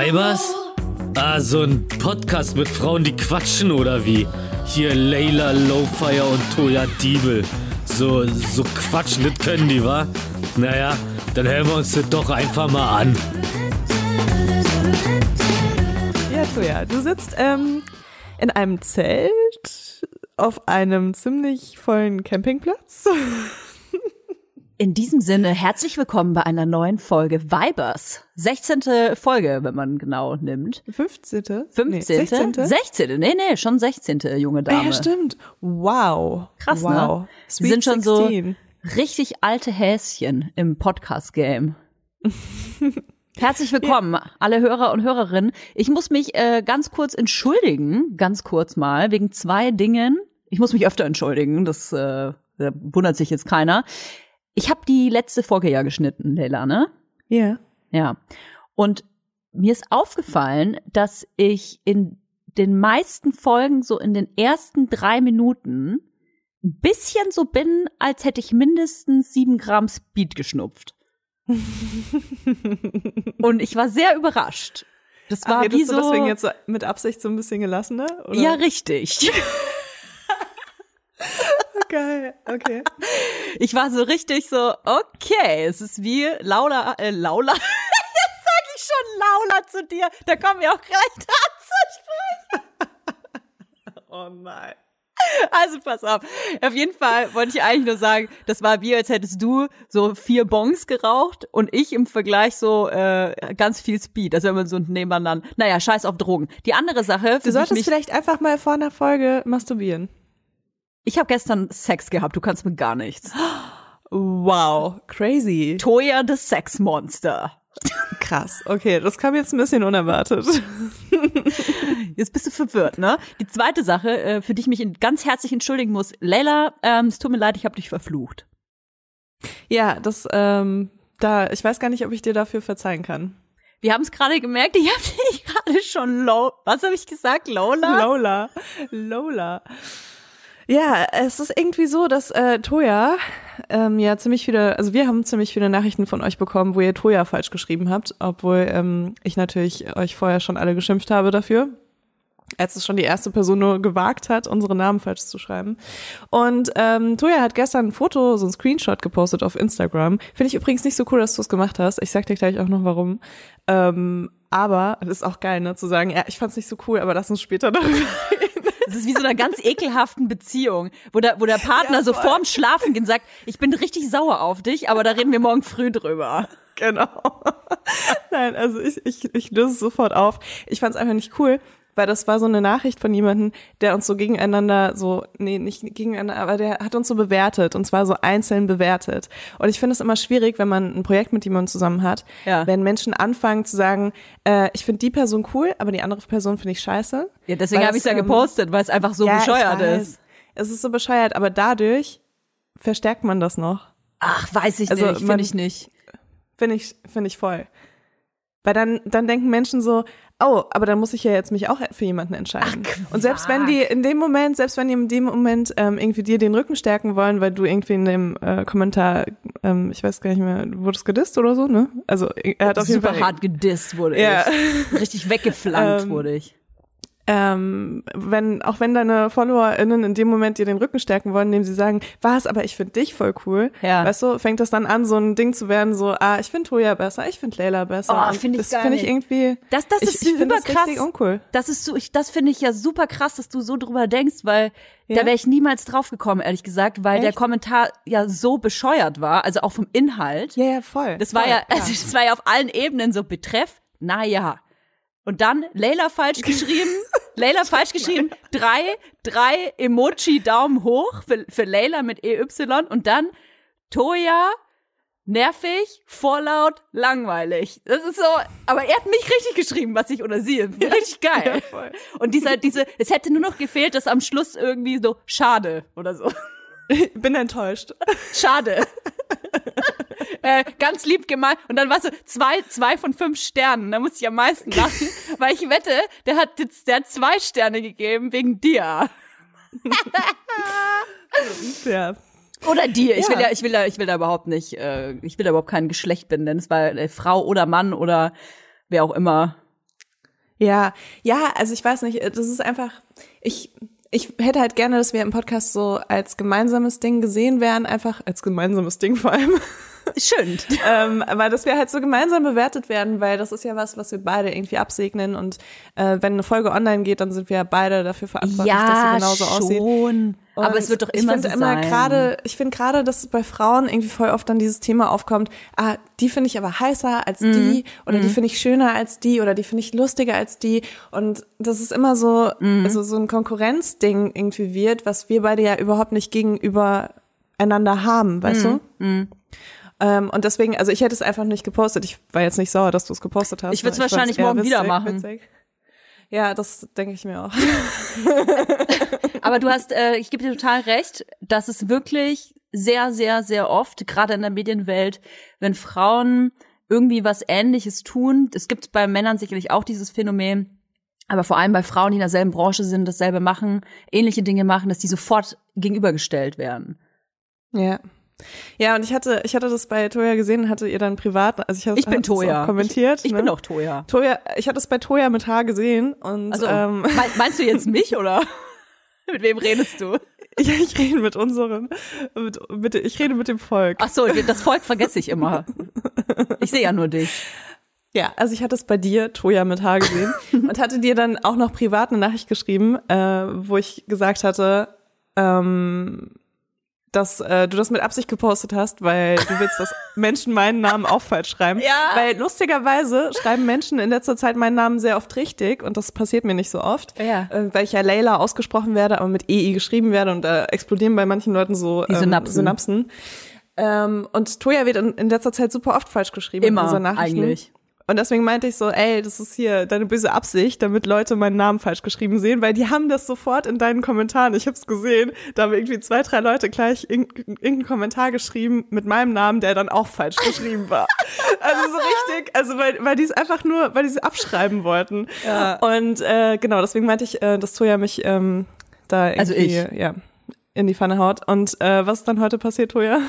Weibers? Ah, so ein Podcast mit Frauen, die quatschen oder wie? Hier Layla Lowfire und Toya Diebel. So, so quatschen, das können die, wa? Naja, dann hören wir uns das doch einfach mal an. Ja, Toja, du sitzt ähm, in einem Zelt auf einem ziemlich vollen Campingplatz. In diesem Sinne, herzlich willkommen bei einer neuen Folge Vibers. 16. Folge, wenn man genau nimmt. 15. 15. Nee, 16. 16. Nee, nee, schon 16. junge Dame. Ja, stimmt. Wow. Krass, wow. ne? Sweet Wir sind schon 16. so richtig alte Häschen im Podcast-Game. Herzlich willkommen, alle Hörer und Hörerinnen. Ich muss mich äh, ganz kurz entschuldigen, ganz kurz mal, wegen zwei Dingen. Ich muss mich öfter entschuldigen, das äh, wundert sich jetzt keiner. Ich habe die letzte Folge ja geschnitten, Leila, ne? Ja. Ja. Und mir ist aufgefallen, dass ich in den meisten Folgen so in den ersten drei Minuten ein bisschen so bin, als hätte ich mindestens sieben Gramm Speed geschnupft. Und ich war sehr überrascht. Das war Ach, wie so. du deswegen jetzt mit Absicht so ein bisschen gelassener? Oder? ja, richtig. Geil. Okay. Ich war so richtig so, okay, es ist wie Laula, äh, Laula. Jetzt sag ich schon Laula zu dir. Da kommen wir auch gleich dazu. Oh nein. Also pass auf. Auf jeden Fall wollte ich eigentlich nur sagen, das war wie, als hättest du so vier Bongs geraucht und ich im Vergleich so äh, ganz viel Speed. Also wenn man so nebeneinander. Naja, scheiß auf Drogen. Die andere Sache, Du solltest vielleicht einfach mal vor einer Folge masturbieren. Ich habe gestern Sex gehabt, du kannst mir gar nichts. Wow. Crazy. Toya the Sex Monster. Krass. Okay, das kam jetzt ein bisschen unerwartet. Jetzt bist du verwirrt, ne? Die zweite Sache, äh, für die ich mich ganz herzlich entschuldigen muss. Leila, ähm, es tut mir leid, ich habe dich verflucht. Ja, das, ähm, da, ich weiß gar nicht, ob ich dir dafür verzeihen kann. Wir haben es gerade gemerkt, ich habe dich gerade schon low. Was habe ich gesagt? Lola? Lola. Lola. Ja, es ist irgendwie so, dass äh, Toya ähm, ja ziemlich viele, also wir haben ziemlich viele Nachrichten von euch bekommen, wo ihr Toya falsch geschrieben habt, obwohl ähm, ich natürlich euch vorher schon alle geschimpft habe dafür. Als es schon die erste Person nur gewagt hat, unsere Namen falsch zu schreiben. Und ähm, Toya hat gestern ein Foto, so ein Screenshot gepostet auf Instagram. Finde ich übrigens nicht so cool, dass du es gemacht hast. Ich sag dir gleich auch noch warum. Ähm, aber das ist auch geil, ne, zu sagen, ja, ich fand's nicht so cool, aber lass uns später darüber Das ist wie so einer ganz ekelhaften Beziehung, wo der, wo der Partner Ja, so vorm Schlafen gehen sagt, ich bin richtig sauer auf dich, aber da reden wir morgen früh drüber. Genau. Nein, also ich, ich, ich löse es sofort auf. Ich fand es einfach nicht cool, weil das war so eine Nachricht von jemandem, der uns so gegeneinander, so, nee, nicht gegeneinander, aber der hat uns so bewertet und zwar so einzeln bewertet. Und ich finde es immer schwierig, wenn man ein Projekt mit jemandem zusammen hat, Ja. wenn Menschen anfangen zu sagen, äh, ich finde die Person cool, aber die andere Person finde ich scheiße. Ja, deswegen habe ich das, ja ähm, gepostet, weil es einfach so ja, bescheuert ist. Es ist so bescheuert, aber dadurch verstärkt man das noch. Ach, weiß ich Also, nicht, finde ich nicht. Finde ich, finde ich voll. Weil dann, dann denken Menschen so, oh, aber dann muss ich ja jetzt mich auch für jemanden entscheiden. und selbst wenn die in dem Moment, selbst wenn die in dem Moment ähm, irgendwie dir den Rücken stärken wollen, weil du irgendwie in dem äh, Kommentar, ähm, ich weiß gar nicht mehr, du wurdest gedisst oder so, ne? Also er hat auf jeden Super Fall hart gedisst wurde Ja. ich. Richtig weggeflankt Ähm, wurde ich. Ähm, wenn, auch wenn deine FollowerInnen in dem Moment dir den Rücken stärken wollen, indem sie sagen, was, aber ich finde dich voll cool, Ja. weißt du, fängt das dann an, so ein Ding zu werden, so, ah, ich finde Toya besser, ich finde Leila besser. Oh, find ich das finde ich irgendwie, Das, das ich, ist ich finde das richtig uncool. Das ist so, ich, das finde ich ja super krass, dass du so drüber denkst, weil da Ja? wäre ich niemals drauf gekommen, ehrlich gesagt, weil der Echt? Kommentar ja so bescheuert war, also auch vom Inhalt. Ja, ja, voll. Das war voll, ja, also das war ja auf allen Ebenen so Betreff, na ja. Und dann Leila falsch geschrieben, Leila falsch geschrieben, drei, drei Emoji Daumen hoch für, für Leila mit EY und dann Toya, nervig, vorlaut, langweilig. Das ist so, aber er hat mich richtig geschrieben, was ich oder sie. Richtig geil. Ja. Und dieser, diese, es hätte nur noch gefehlt, dass am Schluss irgendwie so schade oder so. Ich bin enttäuscht. Schade. äh, ganz lieb gemeint. Und dann war so zwei, zwei von fünf Sternen. Da musste ich am meisten lachen, weil ich wette, der hat der hat zwei Sterne gegeben wegen dir. Ja. Oder dir. Ich Ja. will ja, ich will da, ich will da überhaupt nicht, äh, ich will da überhaupt kein Geschlecht benennen. Es war äh, Frau oder Mann oder wer auch immer. Ja, ja, also ich weiß nicht, das ist einfach, ich, ich hätte halt gerne, dass wir im Podcast so als gemeinsames Ding gesehen werden, einfach als gemeinsames Ding vor allem. Schön. ähm, aber dass wir halt so gemeinsam bewertet werden, weil das ist ja was, was wir beide irgendwie absegnen und äh, wenn eine Folge online geht, dann sind wir beide dafür verantwortlich, dass sie genauso schon. aussieht. Aber es wird doch immer ich so immer sein. Gerade, ich finde gerade, dass bei Frauen irgendwie voll oft dann dieses Thema aufkommt, ah, die finde ich aber heißer als Mhm. die oder die finde ich schöner als die oder die finde ich lustiger als die und das ist immer so, Mhm. also so ein Konkurrenzding irgendwie wird, was wir beide ja überhaupt nicht gegenüber einander haben, weißt Mhm. du? Ähm, und deswegen, also ich hätte es einfach nicht gepostet. Ich war jetzt nicht sauer, dass du es gepostet hast. Ich weil fand's wahrscheinlich morgen wieder witzig- machen. witzig. Ja, das denke ich mir auch. Aber du hast, äh, ich gebe dir total recht, dass es wirklich sehr, sehr, sehr oft, gerade in der Medienwelt, wenn Frauen irgendwie was Ähnliches tun, es gibt bei Männern sicherlich auch dieses Phänomen, aber vor allem bei Frauen, die in derselben Branche sind, dasselbe machen, ähnliche Dinge machen, dass die sofort gegenübergestellt werden. Ja. Ja, und ich hatte, ich hatte das bei Toya gesehen, hatte ihr dann privat, also ich, hatte Ich bin Toya. auch kommentiert. Ich, ich ne? bin auch Toya. Toya, ich hatte es bei Toya mit H gesehen und Also, ähm, mein, meinst du jetzt mich oder mit wem redest du? ich, ich rede mit unserem, mit, mit, ich rede mit dem Volk. Ach so, das Volk vergesse ich immer. Ich sehe ja nur dich. Ja, also ich hatte es bei dir, Toya mit H gesehen und hatte dir dann auch noch privat eine Nachricht geschrieben, äh, wo ich gesagt hatte, ähm, dass äh, du das mit Absicht gepostet hast, weil du willst, dass Menschen meinen Namen auch falsch schreiben. Ja. Weil lustigerweise schreiben Menschen in letzter Zeit meinen Namen sehr oft richtig und das passiert mir nicht so oft. Ja. Äh, weil ich ja Layla ausgesprochen werde, aber mit EI geschrieben werde und da explodieren bei manchen Leuten so Die Synapsen. Ähm, Synapsen. Ähm, und Toya wird in, in letzter Zeit super oft falsch geschrieben in Immer unseren Nachrichten. eigentlich. Und deswegen meinte ich so, ey, das ist hier deine böse Absicht, damit Leute meinen Namen falsch geschrieben sehen, weil die haben das sofort in deinen Kommentaren. Ich habe es gesehen, da haben irgendwie zwei, drei Leute gleich irg- irgendeinen Kommentar geschrieben mit meinem Namen, der dann auch falsch geschrieben war. Also so richtig, also weil, weil die es einfach nur, weil die es abschreiben wollten. Ja. Und äh, genau, deswegen meinte ich, äh, dass Toja mich ähm, da Also irgendwie, ja, in die Pfanne haut. Und äh, was ist dann heute passiert, Toja?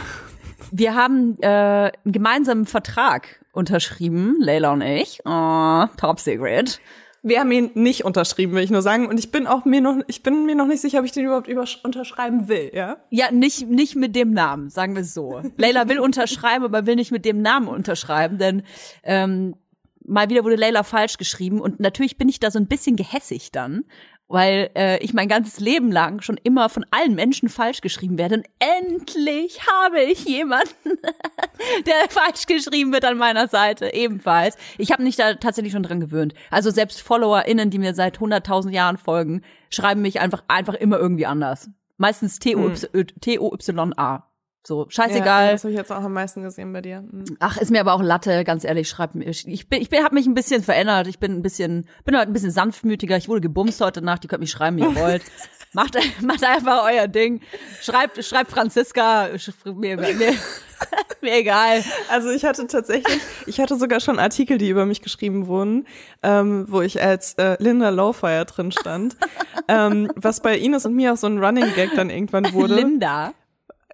Wir haben äh, einen gemeinsamen Vertrag unterschrieben, Leila und ich. Oh, top secret. Wir haben ihn nicht unterschrieben, will ich nur sagen. Und ich bin auch mir noch, ich bin mir noch nicht sicher, ob ich den überhaupt unterschreiben will, ja? Ja, nicht, nicht mit dem Namen, sagen wir es so. Leila will unterschreiben, aber will nicht mit dem Namen unterschreiben, denn ähm, mal wieder wurde Leila falsch geschrieben und natürlich bin ich da so ein bisschen gehässig dann, weil äh, ich mein ganzes Leben lang schon immer von allen Menschen falsch geschrieben werde und endlich habe ich jemanden, der falsch geschrieben wird an meiner Seite, ebenfalls. Ich habe mich da tatsächlich schon dran gewöhnt. Also selbst FollowerInnen, die mir seit 100.000 Jahren folgen, schreiben mich einfach, einfach immer irgendwie anders. Meistens T-O-Y-A. So, Ja, scheißegal. das habe ich jetzt auch am meisten gesehen bei dir. Hm. Ach, ist mir aber auch Latte, ganz ehrlich, schreib mir. Ich bin, ich bin, hab mich ein bisschen verändert. Ich bin ein bisschen, bin heute ein bisschen sanftmütiger. Ich wurde gebumst heute Nacht. Ihr könnt mich schreiben, wie ihr wollt. macht, macht einfach euer Ding. Schreibt, schreibt Franziska. sch- Mir, mir, mir egal. Also ich hatte tatsächlich, ich hatte sogar schon Artikel, die über mich geschrieben wurden, ähm, wo ich als äh, Linda Lowfire drin stand. ähm, was bei Ines und mir auch so ein Running Gag dann irgendwann wurde. Linda.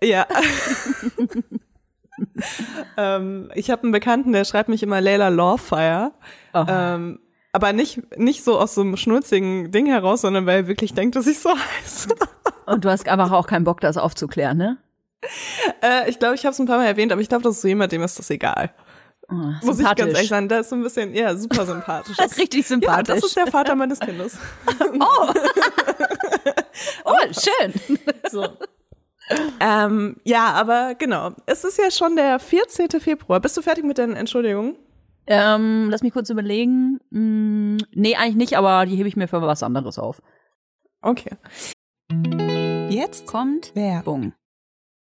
Ja. ähm, ich habe einen Bekannten, der schreibt mich immer Layla Lawfire. Ähm, aber nicht, nicht so aus so einem schnurzigen Ding heraus, sondern weil er wirklich denkt, dass ich so heiße. Und du hast einfach auch keinen Bock, das aufzuklären, ne? äh, ich glaube, ich habe es ein paar Mal erwähnt, aber ich glaube, das ist so jemand, dem ist das egal. Oh, Muss ich ganz ehrlich sagen, der ist so ein bisschen, ja, super sympathisch. Richtig Ja, sympathisch. das ist der Vater meines Kindes. oh, schön. So. Ähm, ja, aber genau. Es ist ja schon der 14. Februar. Bist du fertig mit deinen Entschuldigungen? Ähm, lass mich kurz überlegen. Hm, nee, eigentlich nicht, aber die hebe ich mir für was anderes auf. Okay. Jetzt Kommt Werbung.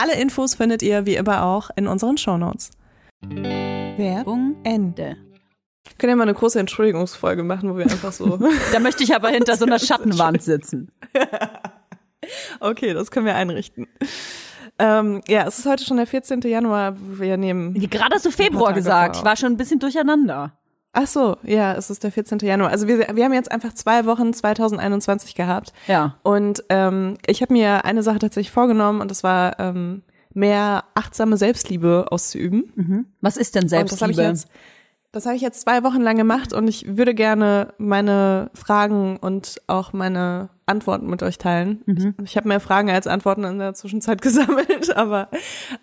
Alle Infos findet ihr wie immer auch in unseren Shownotes. Werbung Ende. Wir können ja mal eine große Entschuldigungsfolge machen, wo wir einfach so. Da möchte ich aber hinter so einer Schattenwand sitzen. okay, das können wir einrichten. Ähm, ja, es ist heute schon der 14. Januar. Wir nehmen. Gerade hast du Februar gesagt. Ich war schon ein bisschen durcheinander. Ach so, ja, es ist der 14. Januar. Also wir, wir haben jetzt einfach zwei Wochen 2021 gehabt. Ja. Und ähm, ich habe mir eine Sache tatsächlich vorgenommen und das war ähm, mehr achtsame Selbstliebe auszuüben. Was ist denn Und das habe ich Selbstliebe? jetzt, das habe ich jetzt zwei Wochen lang gemacht und ich würde gerne meine Fragen und auch meine Antworten mit euch teilen. Ich, ich habe mehr Fragen als Antworten in der Zwischenzeit gesammelt, aber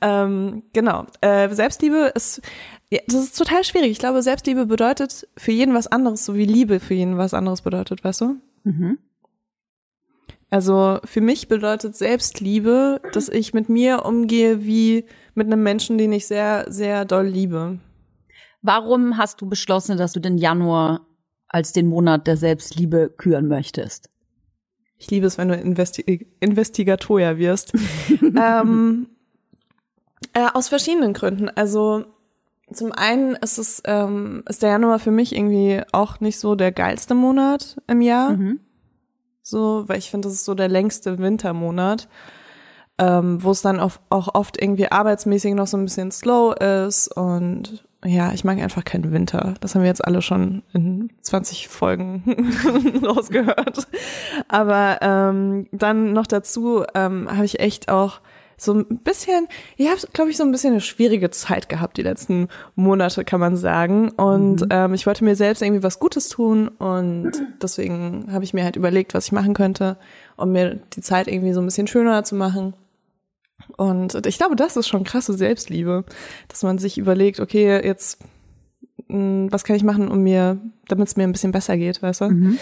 ähm, genau. Äh, Selbstliebe ist, ja, das ist total schwierig. Ich glaube, Selbstliebe bedeutet für jeden was anderes, so wie Liebe für jeden was anderes bedeutet, weißt du? Also für mich bedeutet Selbstliebe, dass ich mit mir umgehe wie mit einem Menschen, den ich sehr, sehr doll liebe. Warum hast du beschlossen, dass du den Januar als den Monat der Selbstliebe küren möchtest? Ich liebe es, wenn du Investi Investigatoria wirst. ähm, äh, aus verschiedenen Gründen. Also zum einen ist es ähm, ist der Januar für mich irgendwie auch nicht so der geilste Monat im Jahr. So, weil ich finde, das ist so der längste Wintermonat, ähm, wo es dann auch, auch oft irgendwie arbeitsmäßig noch so ein bisschen slow ist und ja, ich mag einfach keinen Winter. Das haben wir jetzt alle schon in 20 Folgen rausgehört. Aber ähm, dann noch dazu ähm, habe ich echt auch so ein bisschen, ich habe, glaube ich, so ein bisschen eine schwierige Zeit gehabt, die letzten Monate, kann man sagen. Und mhm. ähm, ich wollte mir selbst irgendwie was Gutes tun und deswegen habe ich mir halt überlegt, was ich machen könnte, um mir die Zeit irgendwie so ein bisschen schöner zu machen. Und ich glaube, das ist schon krasse Selbstliebe, dass man sich überlegt, okay, jetzt, hm, was kann ich machen, um mir, damit es mir ein bisschen besser geht, weißt du? Mhm.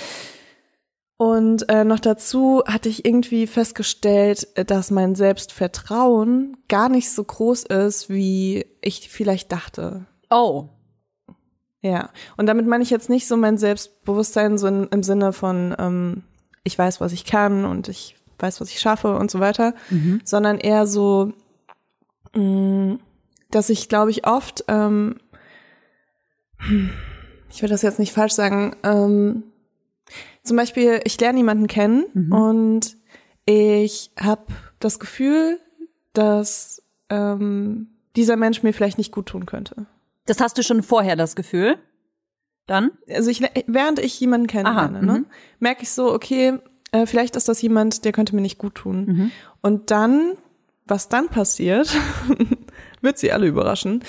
Und äh, noch dazu hatte ich irgendwie festgestellt, dass mein Selbstvertrauen gar nicht so groß ist, wie ich vielleicht dachte. Oh. Ja, und damit meine ich jetzt nicht so mein Selbstbewusstsein so in, im Sinne von, ähm, ich weiß, was ich kann und ich weiß, was ich schaffe und so weiter, mhm. sondern eher so, mh, mm, dass ich, glaube ich, oft, ähm, ich will das jetzt nicht falsch sagen, ähm, zum Beispiel, ich lerne jemanden kennen mhm. und ich habe das Gefühl, dass ähm, dieser Mensch mir vielleicht nicht gut tun könnte. Das hast du schon vorher das Gefühl? Dann? Also ich, während ich jemanden kennenlerne, ne, mhm. merke ich so, okay, äh, vielleicht ist das jemand, der könnte mir nicht gut tun. Mhm. Und dann, was dann passiert, wird sie alle überraschen,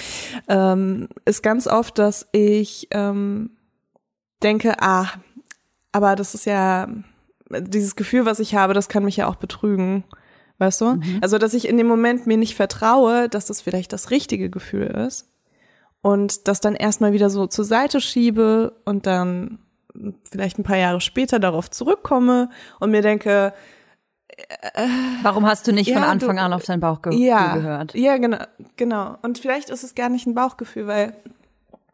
ähm, ist ganz oft, dass ich ähm, denke, ah, aber das ist ja dieses Gefühl, was ich habe, das kann mich ja auch betrügen. Weißt du? Mhm. Also, dass ich in dem Moment mir nicht vertraue, dass das vielleicht das richtige Gefühl ist und das dann erstmal wieder so zur Seite schiebe und dann vielleicht ein paar Jahre später darauf zurückkomme und mir denke, äh, Warum hast du nicht ja, von Anfang du, an auf dein Bauchgefühl ja, gehört? Ja, genau, genau. Und vielleicht ist es gar nicht ein Bauchgefühl, weil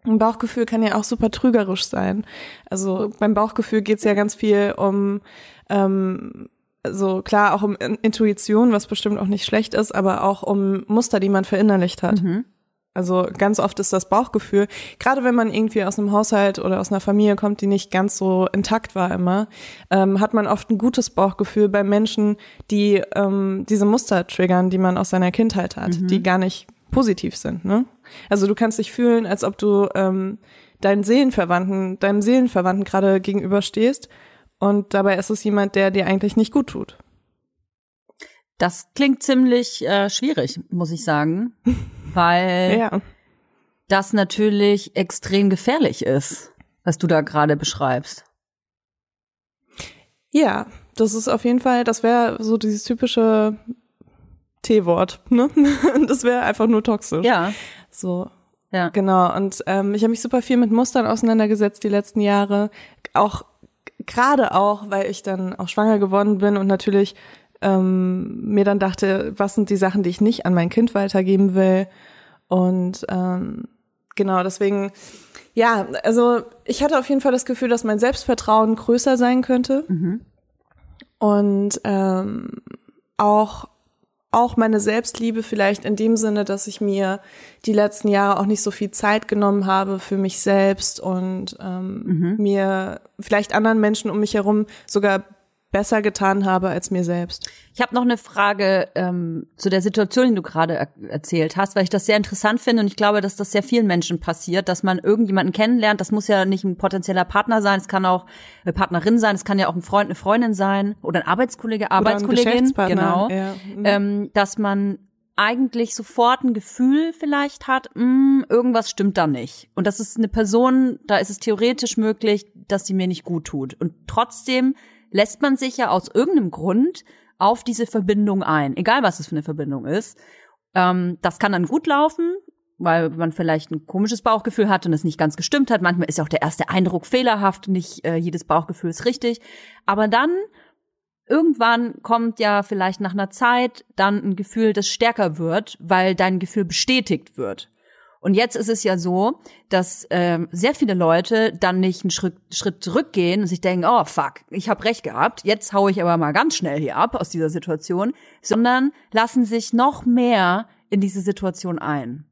ein Bauchgefühl kann ja auch super trügerisch sein. Also beim Bauchgefühl geht es ja ganz viel um, ähm, also klar auch um Intuition, was bestimmt auch nicht schlecht ist, aber auch um Muster, die man verinnerlicht hat. Mhm. Also ganz oft ist das Bauchgefühl, gerade wenn man irgendwie aus einem Haushalt oder aus einer Familie kommt, die nicht ganz so intakt war immer, ähm, hat man oft ein gutes Bauchgefühl bei Menschen, die ähm, diese Muster triggern, die man aus seiner Kindheit hat, mhm. die gar nicht positiv sind. Ne? Also du kannst dich fühlen, als ob du ähm, deinen Seelenverwandten, deinem Seelenverwandten gerade gegenüberstehst und dabei ist es jemand, der dir eigentlich nicht gut tut. Das klingt ziemlich äh, schwierig, muss ich sagen, weil ja. das natürlich extrem gefährlich ist, was du da gerade beschreibst. Ja, das ist auf jeden Fall, das wäre so dieses typische T-Wort, ne? Das wäre einfach nur toxisch. Ja. So. Ja. Genau. Und ähm, ich habe mich super viel mit Mustern auseinandergesetzt die letzten Jahre. Auch gerade auch, weil ich dann auch schwanger geworden bin und natürlich ähm, mir dann dachte, was sind die Sachen, die ich nicht an mein Kind weitergeben will. Und ähm, genau, deswegen, ja, also ich hatte auf jeden Fall das Gefühl, dass mein Selbstvertrauen größer sein könnte. Mhm. Und ähm, auch auch meine Selbstliebe vielleicht in dem Sinne, dass ich mir die letzten Jahre auch nicht so viel Zeit genommen habe für mich selbst und ähm, mhm. mir vielleicht anderen Menschen um mich herum sogar besser getan habe als mir selbst. Ich habe noch eine Frage ähm, zu der Situation, die du gerade er erzählt hast, weil ich das sehr interessant finde und ich glaube, dass das sehr vielen Menschen passiert, dass man irgendjemanden kennenlernt. Das muss ja nicht ein potenzieller Partner sein, es kann auch eine Partnerin sein, es kann ja auch ein Freund, eine Freundin sein oder ein Arbeitskollege, Arbeitskollegin, genau, ja. mhm. ähm, dass man eigentlich sofort ein Gefühl vielleicht hat, mh, hm, irgendwas stimmt da nicht. Und das ist eine Person, da ist es theoretisch möglich, dass sie mir nicht gut tut. Und trotzdem lässt man sich ja aus irgendeinem Grund auf diese Verbindung ein, egal was es für eine Verbindung ist. Ähm, das kann dann gut laufen, weil man vielleicht ein komisches Bauchgefühl hat und es nicht ganz gestimmt hat. Manchmal ist ja auch der erste Eindruck fehlerhaft, nicht äh, jedes Bauchgefühl ist richtig. Aber dann irgendwann kommt ja vielleicht nach einer Zeit dann ein Gefühl, das stärker wird, weil dein Gefühl bestätigt wird. Und jetzt ist es ja so, dass ähm, sehr viele Leute dann nicht einen Schritt, Schritt zurückgehen und sich denken, oh fuck, ich habe recht gehabt, jetzt hau ich aber mal ganz schnell hier ab aus dieser Situation, sondern lassen sich noch mehr in diese Situation ein.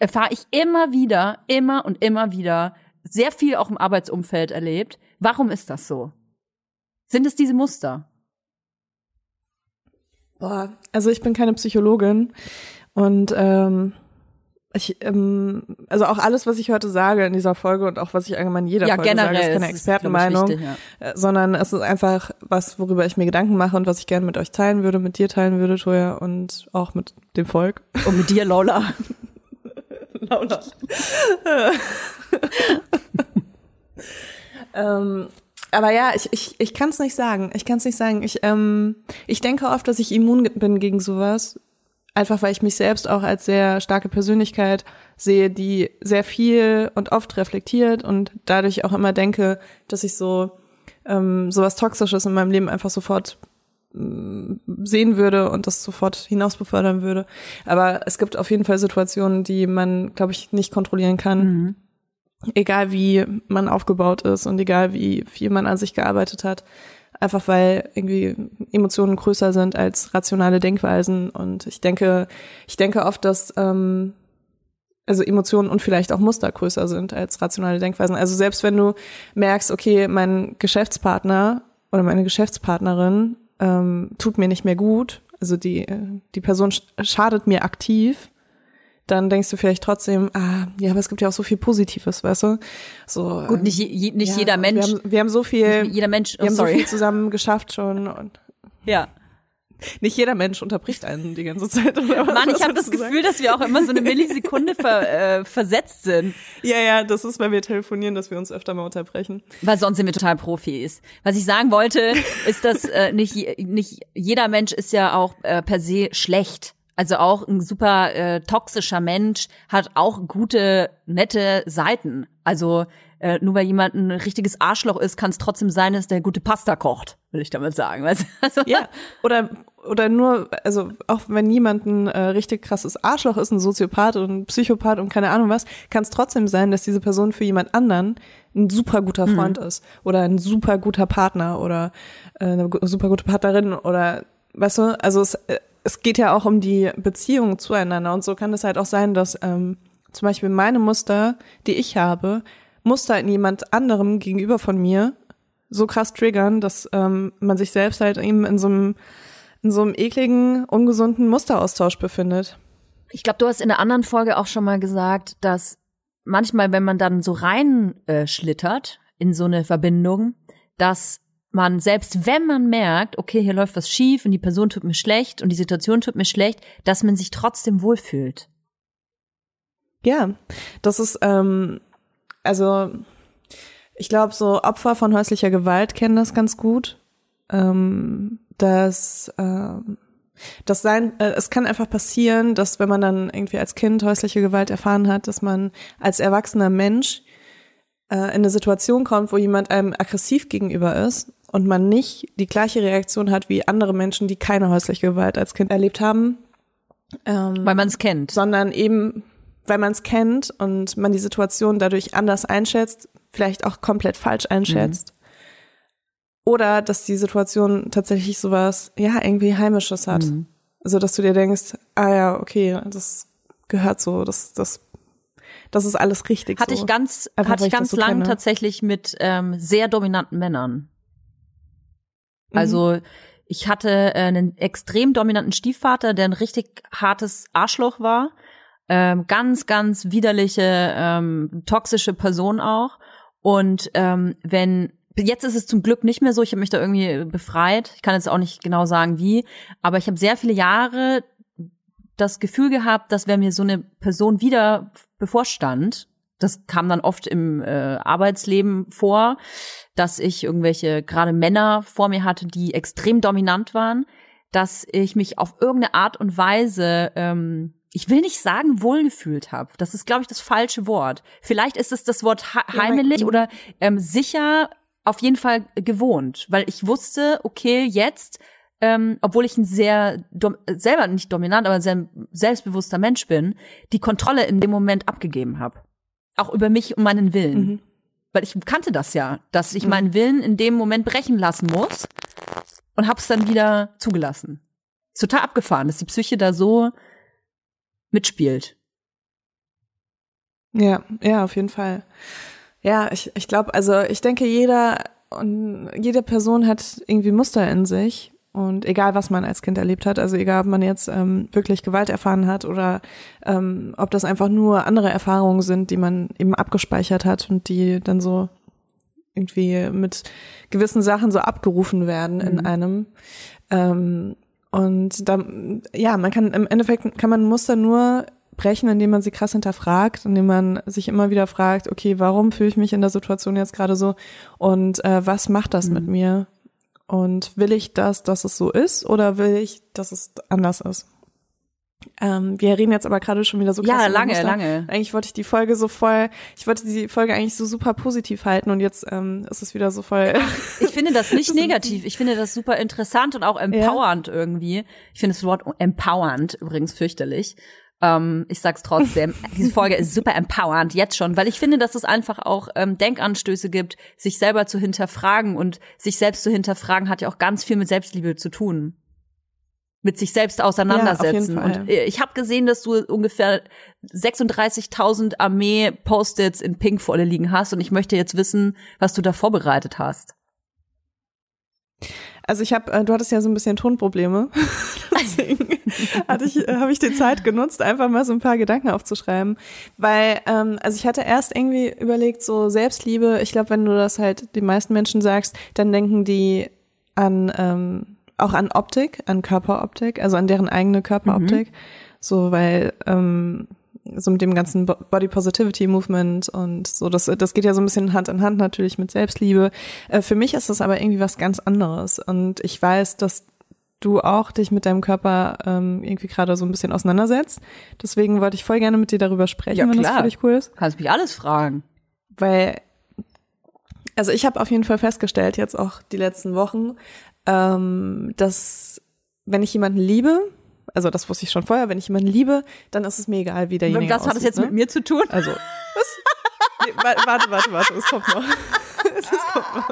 Erfahre ich immer wieder, immer und immer wieder, sehr viel auch im Arbeitsumfeld erlebt. Warum ist das so? Sind es diese Muster? Boah, also ich bin keine Psychologin und ähm, ich, ähm, also auch alles, was ich heute sage in dieser Folge und auch was ich allgemein in jeder Ja, Folge sage, ist keine Expertenmeinung, ich, wichtig, äh, sondern es ist einfach was, worüber ich mir Gedanken mache und was ich gerne mit euch teilen würde, mit dir teilen würde, Toya, und auch mit dem Volk. Und mit dir, Lola. Laula. ähm, aber ja, ich, ich, ich kann es nicht sagen. Ich kann es nicht sagen. Ich, ähm, ich denke oft, dass ich immun bin gegen sowas. Einfach weil ich mich selbst auch als sehr starke Persönlichkeit sehe, die sehr viel und oft reflektiert und dadurch auch immer denke, dass ich so ähm, sowas Toxisches in meinem Leben einfach sofort mm, sehen würde und das sofort hinaus befördern würde. Aber es gibt auf jeden Fall Situationen, die man, glaube ich, nicht kontrollieren kann. Egal wie man aufgebaut ist und egal wie viel man an sich gearbeitet hat. Einfach weil irgendwie Emotionen größer sind als rationale Denkweisen. Und ich denke, ich denke oft, dass ähm, also Emotionen und vielleicht auch Muster größer sind als rationale Denkweisen. Also selbst wenn du merkst, okay, mein Geschäftspartner oder meine Geschäftspartnerin ähm, tut mir nicht mehr gut, also die, äh, die Person sch- schadet mir aktiv, dann denkst du vielleicht trotzdem, ah, ja, aber es gibt ja auch so viel Positives, weißt du? So, Gut, ähm, nicht, je, nicht ja, jeder Mensch. Wir haben, wir haben so viel, jeder Mensch, oh, wir haben so sorry. viel zusammen geschafft schon und ja. nicht jeder Mensch unterbricht einen die ganze Zeit. Oder? Mann, ich habe das? Gefühl, dass wir auch immer so eine Millisekunde ver, äh, versetzt sind. Ja, ja, das ist, weil wir telefonieren, dass wir uns öfter mal unterbrechen. Weil sonst sind wir total Profis. Was ich sagen wollte, ist, dass äh, nicht, nicht jeder Mensch ist ja auch äh, per se schlecht. Also auch ein super äh, toxischer Mensch hat auch gute, nette Seiten. Also äh, nur weil jemand ein richtiges Arschloch ist, kann es trotzdem sein, dass der gute Pasta kocht, will ich damit sagen. Weißt? Also, Ja, oder oder nur, also auch wenn jemand ein äh, richtig krasses Arschloch ist, ein Soziopath und ein Psychopath und keine Ahnung was, kann es trotzdem sein, dass diese Person für jemand anderen ein super guter Freund ist oder ein super guter Partner oder äh, eine super gute Partnerin oder weißt du, also es, äh, es geht ja auch um die Beziehung zueinander und so kann es halt auch sein, dass ähm, zum Beispiel meine Muster, die ich habe, Muster in jemand anderem gegenüber von mir so krass triggern, dass ähm, man sich selbst halt eben in so einem in so einem ekligen, ungesunden Musteraustausch befindet. Ich glaube, du hast in der anderen Folge auch schon mal gesagt, dass manchmal, wenn man dann so rein äh, schlittert in so eine Verbindung, dass man selbst wenn man merkt, okay, hier läuft was schief und die Person tut mir schlecht und die Situation tut mir schlecht, dass man sich trotzdem wohlfühlt. Ja, das ist, ähm, also ich glaube, so Opfer von häuslicher Gewalt kennen das ganz gut. Ähm, dass ähm, das sein, äh, es kann einfach passieren, dass wenn man dann irgendwie als Kind häusliche Gewalt erfahren hat, dass man als erwachsener Mensch äh, in eine Situation kommt, wo jemand einem aggressiv gegenüber ist und man nicht die gleiche Reaktion hat wie andere Menschen, die keine häusliche Gewalt als Kind erlebt haben. Ähm, Weil man es kennt. sondern eben, weil man es kennt und man die Situation dadurch anders einschätzt, vielleicht auch komplett falsch einschätzt. Oder dass die Situation tatsächlich sowas, ja, irgendwie Heimisches hat. Also, dass du dir denkst, ah ja, okay, das gehört so, das, das, das ist alles richtig Hatte so. ich ganz, Einfach, hatte ich ganz so lang kenne. tatsächlich mit ähm, sehr dominanten Männern. Also ich hatte äh, einen extrem dominanten Stiefvater, der ein richtig hartes Arschloch war. Ähm, ganz, ganz widerliche, ähm, toxische Person auch. Und ähm, wenn jetzt ist es zum Glück nicht mehr so, ich habe mich da irgendwie befreit. Ich kann jetzt auch nicht genau sagen, wie, aber ich habe sehr viele Jahre das Gefühl gehabt, dass wenn mir so eine Person wieder bevorstand, das kam dann oft im äh, Arbeitsleben vor, dass ich irgendwelche gerade Männer vor mir hatte, die extrem dominant waren, dass ich mich auf irgendeine Art und Weise, ähm, ich will nicht sagen wohlgefühlt habe. Das ist, glaube ich, das falsche Wort. Vielleicht ist es das Wort heimelig oder ähm, sicher auf jeden Fall gewohnt, weil ich wusste, okay, jetzt ähm, obwohl ich ein sehr selber nicht dominant, aber sehr selbstbewusster Mensch bin, die Kontrolle in dem Moment abgegeben habe. Auch über mich und meinen Willen. Mhm. Weil ich kannte das ja, dass ich meinen Willen in dem Moment brechen lassen muss und hab's dann wieder zugelassen. Ist total abgefahren, dass die Psyche da so mitspielt. Ja, ja, auf jeden Fall. Ja, ich, ich glaube, also ich denke, jeder und jede Person hat irgendwie Muster in sich Und egal, was man als Kind erlebt hat, also egal, ob man jetzt ähm, wirklich Gewalt erfahren hat oder ähm, ob das einfach nur andere Erfahrungen sind, die man eben abgespeichert hat und die dann so irgendwie mit gewissen Sachen so abgerufen werden in einem. Ähm, und da, ja, man kann im Endeffekt kann man Muster nur brechen, indem man sie krass hinterfragt, indem man sich immer wieder fragt, okay, warum fühle ich mich in der Situation jetzt gerade so und äh, was macht das mit mir? Und will ich das, dass es so ist oder will ich, dass es anders ist? Ähm, wir reden jetzt aber gerade schon wieder so krass Ja, lange, Muster. lange. Eigentlich wollte ich die Folge so voll, ich wollte die Folge eigentlich so super positiv halten und jetzt ähm, ist es wieder so voll. Ich finde das nicht negativ. Ich finde das super interessant und auch empowernd irgendwie. Ich finde das Wort empowernd übrigens fürchterlich. Ähm, ich sag's trotzdem. Diese Folge ist super empowernd jetzt schon, weil ich finde, dass es einfach auch ähm, Denkanstöße gibt, sich selber zu hinterfragen und sich selbst zu hinterfragen hat ja auch ganz viel mit Selbstliebe zu tun. Mit sich selbst auseinandersetzen. Ja. Und ich habe gesehen, dass du ungefähr 36.000 Armee-Post-its in Pink vor dir liegen hast und ich möchte jetzt wissen, was du da vorbereitet hast. Also ich habe, äh, du hattest ja so ein bisschen Tonprobleme, deswegen hatte ich, äh, habe ich die Zeit genutzt, einfach mal so ein paar Gedanken aufzuschreiben, weil, ähm, also ich hatte erst irgendwie überlegt, so Selbstliebe. Ich glaube, wenn du das halt den meisten Menschen sagst, dann denken die an ähm, auch an Optik, an Körperoptik, also an deren eigene Körperoptik, so weil ähm, so mit dem ganzen Bo- Body Positivity Movement und so, das, das geht ja so ein bisschen Hand in Hand natürlich mit Selbstliebe. Äh, für mich ist das aber irgendwie was ganz anderes und ich weiß, dass du auch dich mit deinem Körper ähm, irgendwie gerade so ein bisschen auseinandersetzt. Deswegen wollte ich voll gerne mit dir darüber sprechen, Ja, wenn das klar. für dich cool ist. Kannst mich alles fragen. Weil, also ich habe auf jeden Fall festgestellt, jetzt auch die letzten Wochen, ähm, dass wenn ich jemanden liebe, also das wusste ich schon vorher, wenn ich jemanden liebe, dann ist es mir egal, wie derjenige Was hat das aussieht, jetzt ne? mit mir zu tun? Also, was? Nee, wa- warte, warte, warte, es kommt noch. Es kommt noch.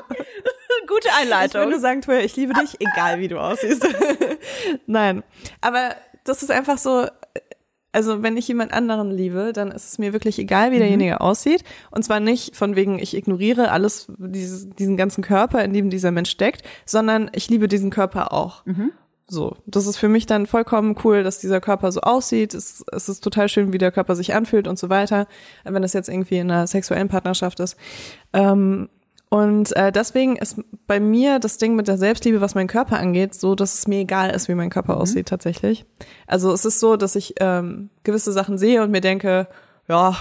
Gute Ich Einleitung. nur sagen, Toya, ich liebe dich, egal wie du aussiehst. Nein, aber das ist einfach so, also wenn ich jemand anderen liebe, dann ist es mir wirklich egal, wie derjenige aussieht. Und zwar nicht von wegen, ich ignoriere alles, dieses, diesen ganzen Körper, in dem dieser Mensch steckt, sondern ich liebe diesen Körper auch. So, das ist für mich dann vollkommen cool, dass dieser Körper so aussieht. Es, es ist total schön, wie der Körper sich anfühlt und so weiter, wenn das jetzt irgendwie in einer sexuellen Partnerschaft ist. Ähm, und äh, deswegen ist bei mir das Ding mit der Selbstliebe, was meinen Körper angeht, so, dass es mir egal ist, wie mein Körper aussieht tatsächlich. Also es ist so, dass ich ähm, gewisse Sachen sehe und mir denke, ja,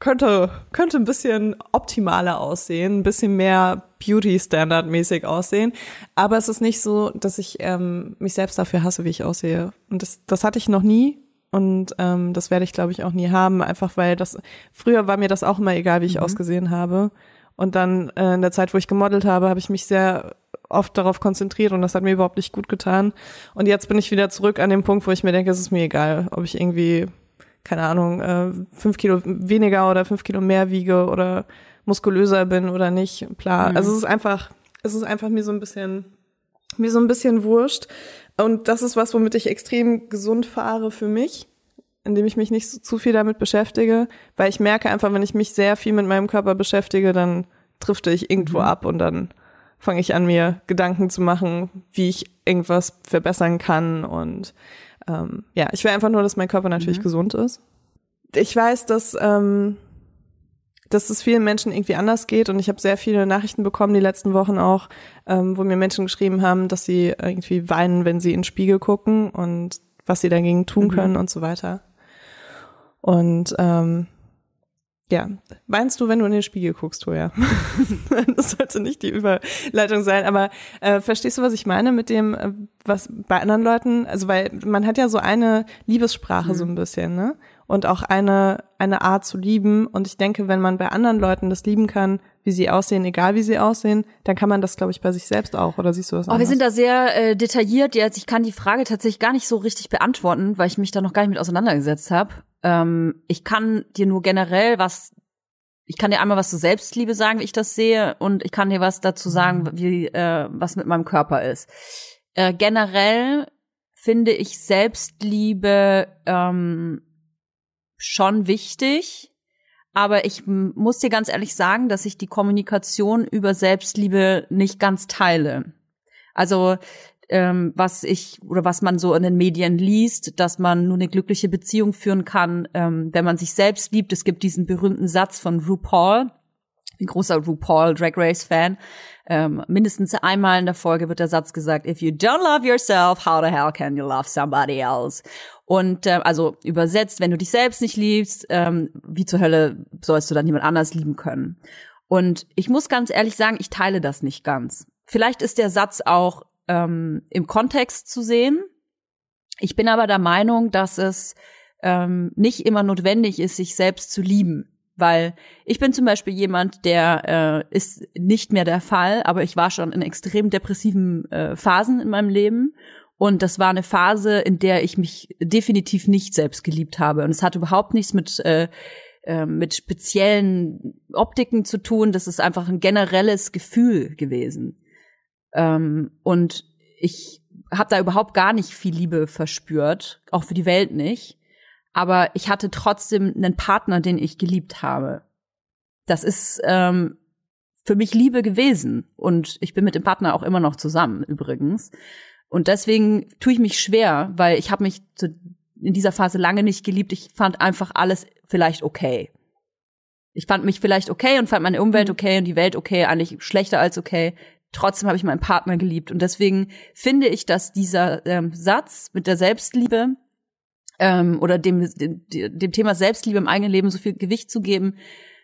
könnte, könnte ein bisschen optimaler aussehen, ein bisschen mehr Beauty-Standard-mäßig aussehen. Aber es ist nicht so, dass ich ähm, mich selbst dafür hasse, wie ich aussehe. Und das, das hatte ich noch nie. Und ähm, das werde ich, glaube ich, auch nie haben, einfach weil das, früher war mir das auch immer egal, wie ich ausgesehen habe. Und dann äh, in der Zeit, wo ich gemodelt habe, habe ich mich sehr oft darauf konzentriert und das hat mir überhaupt nicht gut getan. Und jetzt bin ich wieder zurück an dem Punkt, wo ich mir denke, es ist mir egal, ob ich irgendwie, keine Ahnung, äh, fünf Kilo weniger oder fünf Kilo mehr wiege oder muskulöser bin oder nicht. Klar, also es ist einfach, es ist einfach mir so ein bisschen, mir so ein bisschen wurscht. Und das ist was, womit ich extrem gesund fahre für mich, indem ich mich nicht so, zu viel damit beschäftige, weil ich merke einfach, wenn ich mich sehr viel mit meinem Körper beschäftige, dann drifte ich irgendwo ab und dann fange ich an, mir Gedanken zu machen, wie ich irgendwas verbessern kann. Und ähm, ja, ich will einfach nur, dass mein Körper natürlich gesund ist. Ich weiß, dass, ähm, dass es vielen Menschen irgendwie anders geht und ich habe sehr viele Nachrichten bekommen, die letzten Wochen auch, ähm, wo mir Menschen geschrieben haben, dass sie irgendwie weinen, wenn sie in den Spiegel gucken und was sie dagegen tun können und so weiter. Und ähm, ja, weinst du, wenn du in den Spiegel guckst, Toja? das sollte nicht die Überleitung sein, aber äh, verstehst du, was ich meine mit dem, äh, was bei anderen Leuten, also weil man hat ja so eine Liebessprache so ein bisschen, ne? Und auch eine, eine Art zu lieben. Und ich denke, wenn man bei anderen Leuten das lieben kann, wie sie aussehen, egal wie sie aussehen, dann kann man das, glaube ich, bei sich selbst auch. Oder siehst du das Oh, wir anders? sind da sehr äh, detailliert jetzt. Ich kann die Frage tatsächlich gar nicht so richtig beantworten, weil ich mich da noch gar nicht mit auseinandergesetzt habe. Ähm, ich kann dir nur generell was, ich kann dir einmal was zur Selbstliebe sagen, wie ich das sehe, und ich kann dir was dazu sagen, wie äh, was mit meinem Körper ist. Äh, generell finde ich Selbstliebe ähm, schon wichtig. Aber ich muss dir ganz ehrlich sagen, dass ich die Kommunikation über Selbstliebe nicht ganz teile. Also ähm, was ich oder was man so in den Medien liest, dass man nur eine glückliche Beziehung führen kann, ähm, wenn man sich selbst liebt. Es gibt diesen berühmten Satz von RuPaul, ein großer RuPaul Drag Race Fan. Ähm, mindestens einmal in der Folge wird der Satz gesagt: If you don't love yourself, how the hell can you love somebody else? Und äh, also übersetzt, wenn du dich selbst nicht liebst, ähm, wie zur Hölle sollst du dann jemand anders lieben können? Und ich muss ganz ehrlich sagen, ich teile das nicht ganz. Vielleicht ist der Satz auch ähm, im Kontext zu sehen. Ich bin aber der Meinung, dass es ähm, nicht immer notwendig ist, sich selbst zu lieben. Weil ich bin zum Beispiel jemand, der äh, ist nicht mehr der Fall, aber ich war schon in extrem depressiven äh, Phasen in meinem Leben. Und das war eine Phase, in der ich mich definitiv nicht selbst geliebt habe. Und es hat überhaupt nichts mit, äh, äh, mit speziellen Optiken zu tun. Das ist einfach ein generelles Gefühl gewesen. Ähm, und ich habe da überhaupt gar nicht viel Liebe verspürt, auch für die Welt nicht. Aber ich hatte trotzdem einen Partner, den ich geliebt habe. Das ist ähm, für mich Liebe gewesen. Und ich bin mit dem Partner auch immer noch zusammen, übrigens. Und deswegen tue ich mich schwer, weil ich habe mich zu, in dieser Phase lange nicht geliebt. Ich fand einfach alles vielleicht okay. Ich fand mich vielleicht okay und fand meine Umwelt mhm. okay und die Welt okay, eigentlich schlechter als okay trotzdem habe ich meinen Partner geliebt. Und deswegen finde ich, dass dieser ähm, Satz mit der Selbstliebe ähm, oder dem, dem, dem Thema Selbstliebe im eigenen Leben so viel Gewicht zu geben,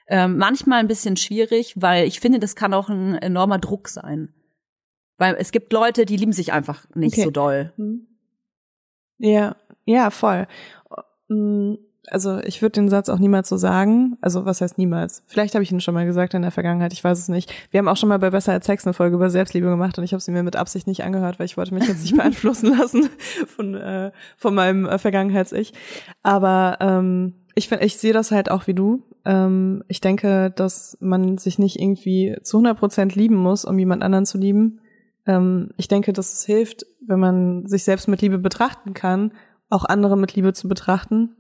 ähm, manchmal ein bisschen schwierig, weil ich finde, das kann auch ein enormer Druck sein. Weil es gibt Leute, die lieben sich einfach nicht okay. so doll. Mhm. Ja, ja, voll. Also ich würde den Satz auch niemals so sagen. Also was heißt niemals? Vielleicht habe ich ihn schon mal gesagt in der Vergangenheit, ich weiß es nicht. Wir haben auch schon mal bei Besser als Sex eine Folge über Selbstliebe gemacht und ich habe sie mir mit Absicht nicht angehört, weil ich wollte mich jetzt nicht beeinflussen lassen von, äh, von meinem äh, Vergangenheits-Ich. Aber ähm, ich finde, ich sehe das halt auch wie du. Ähm, ich denke, dass man sich nicht irgendwie zu 100 Prozent lieben muss, um jemand anderen zu lieben. Ähm, ich denke, dass es hilft, wenn man sich selbst mit Liebe betrachten kann, auch andere mit Liebe zu betrachten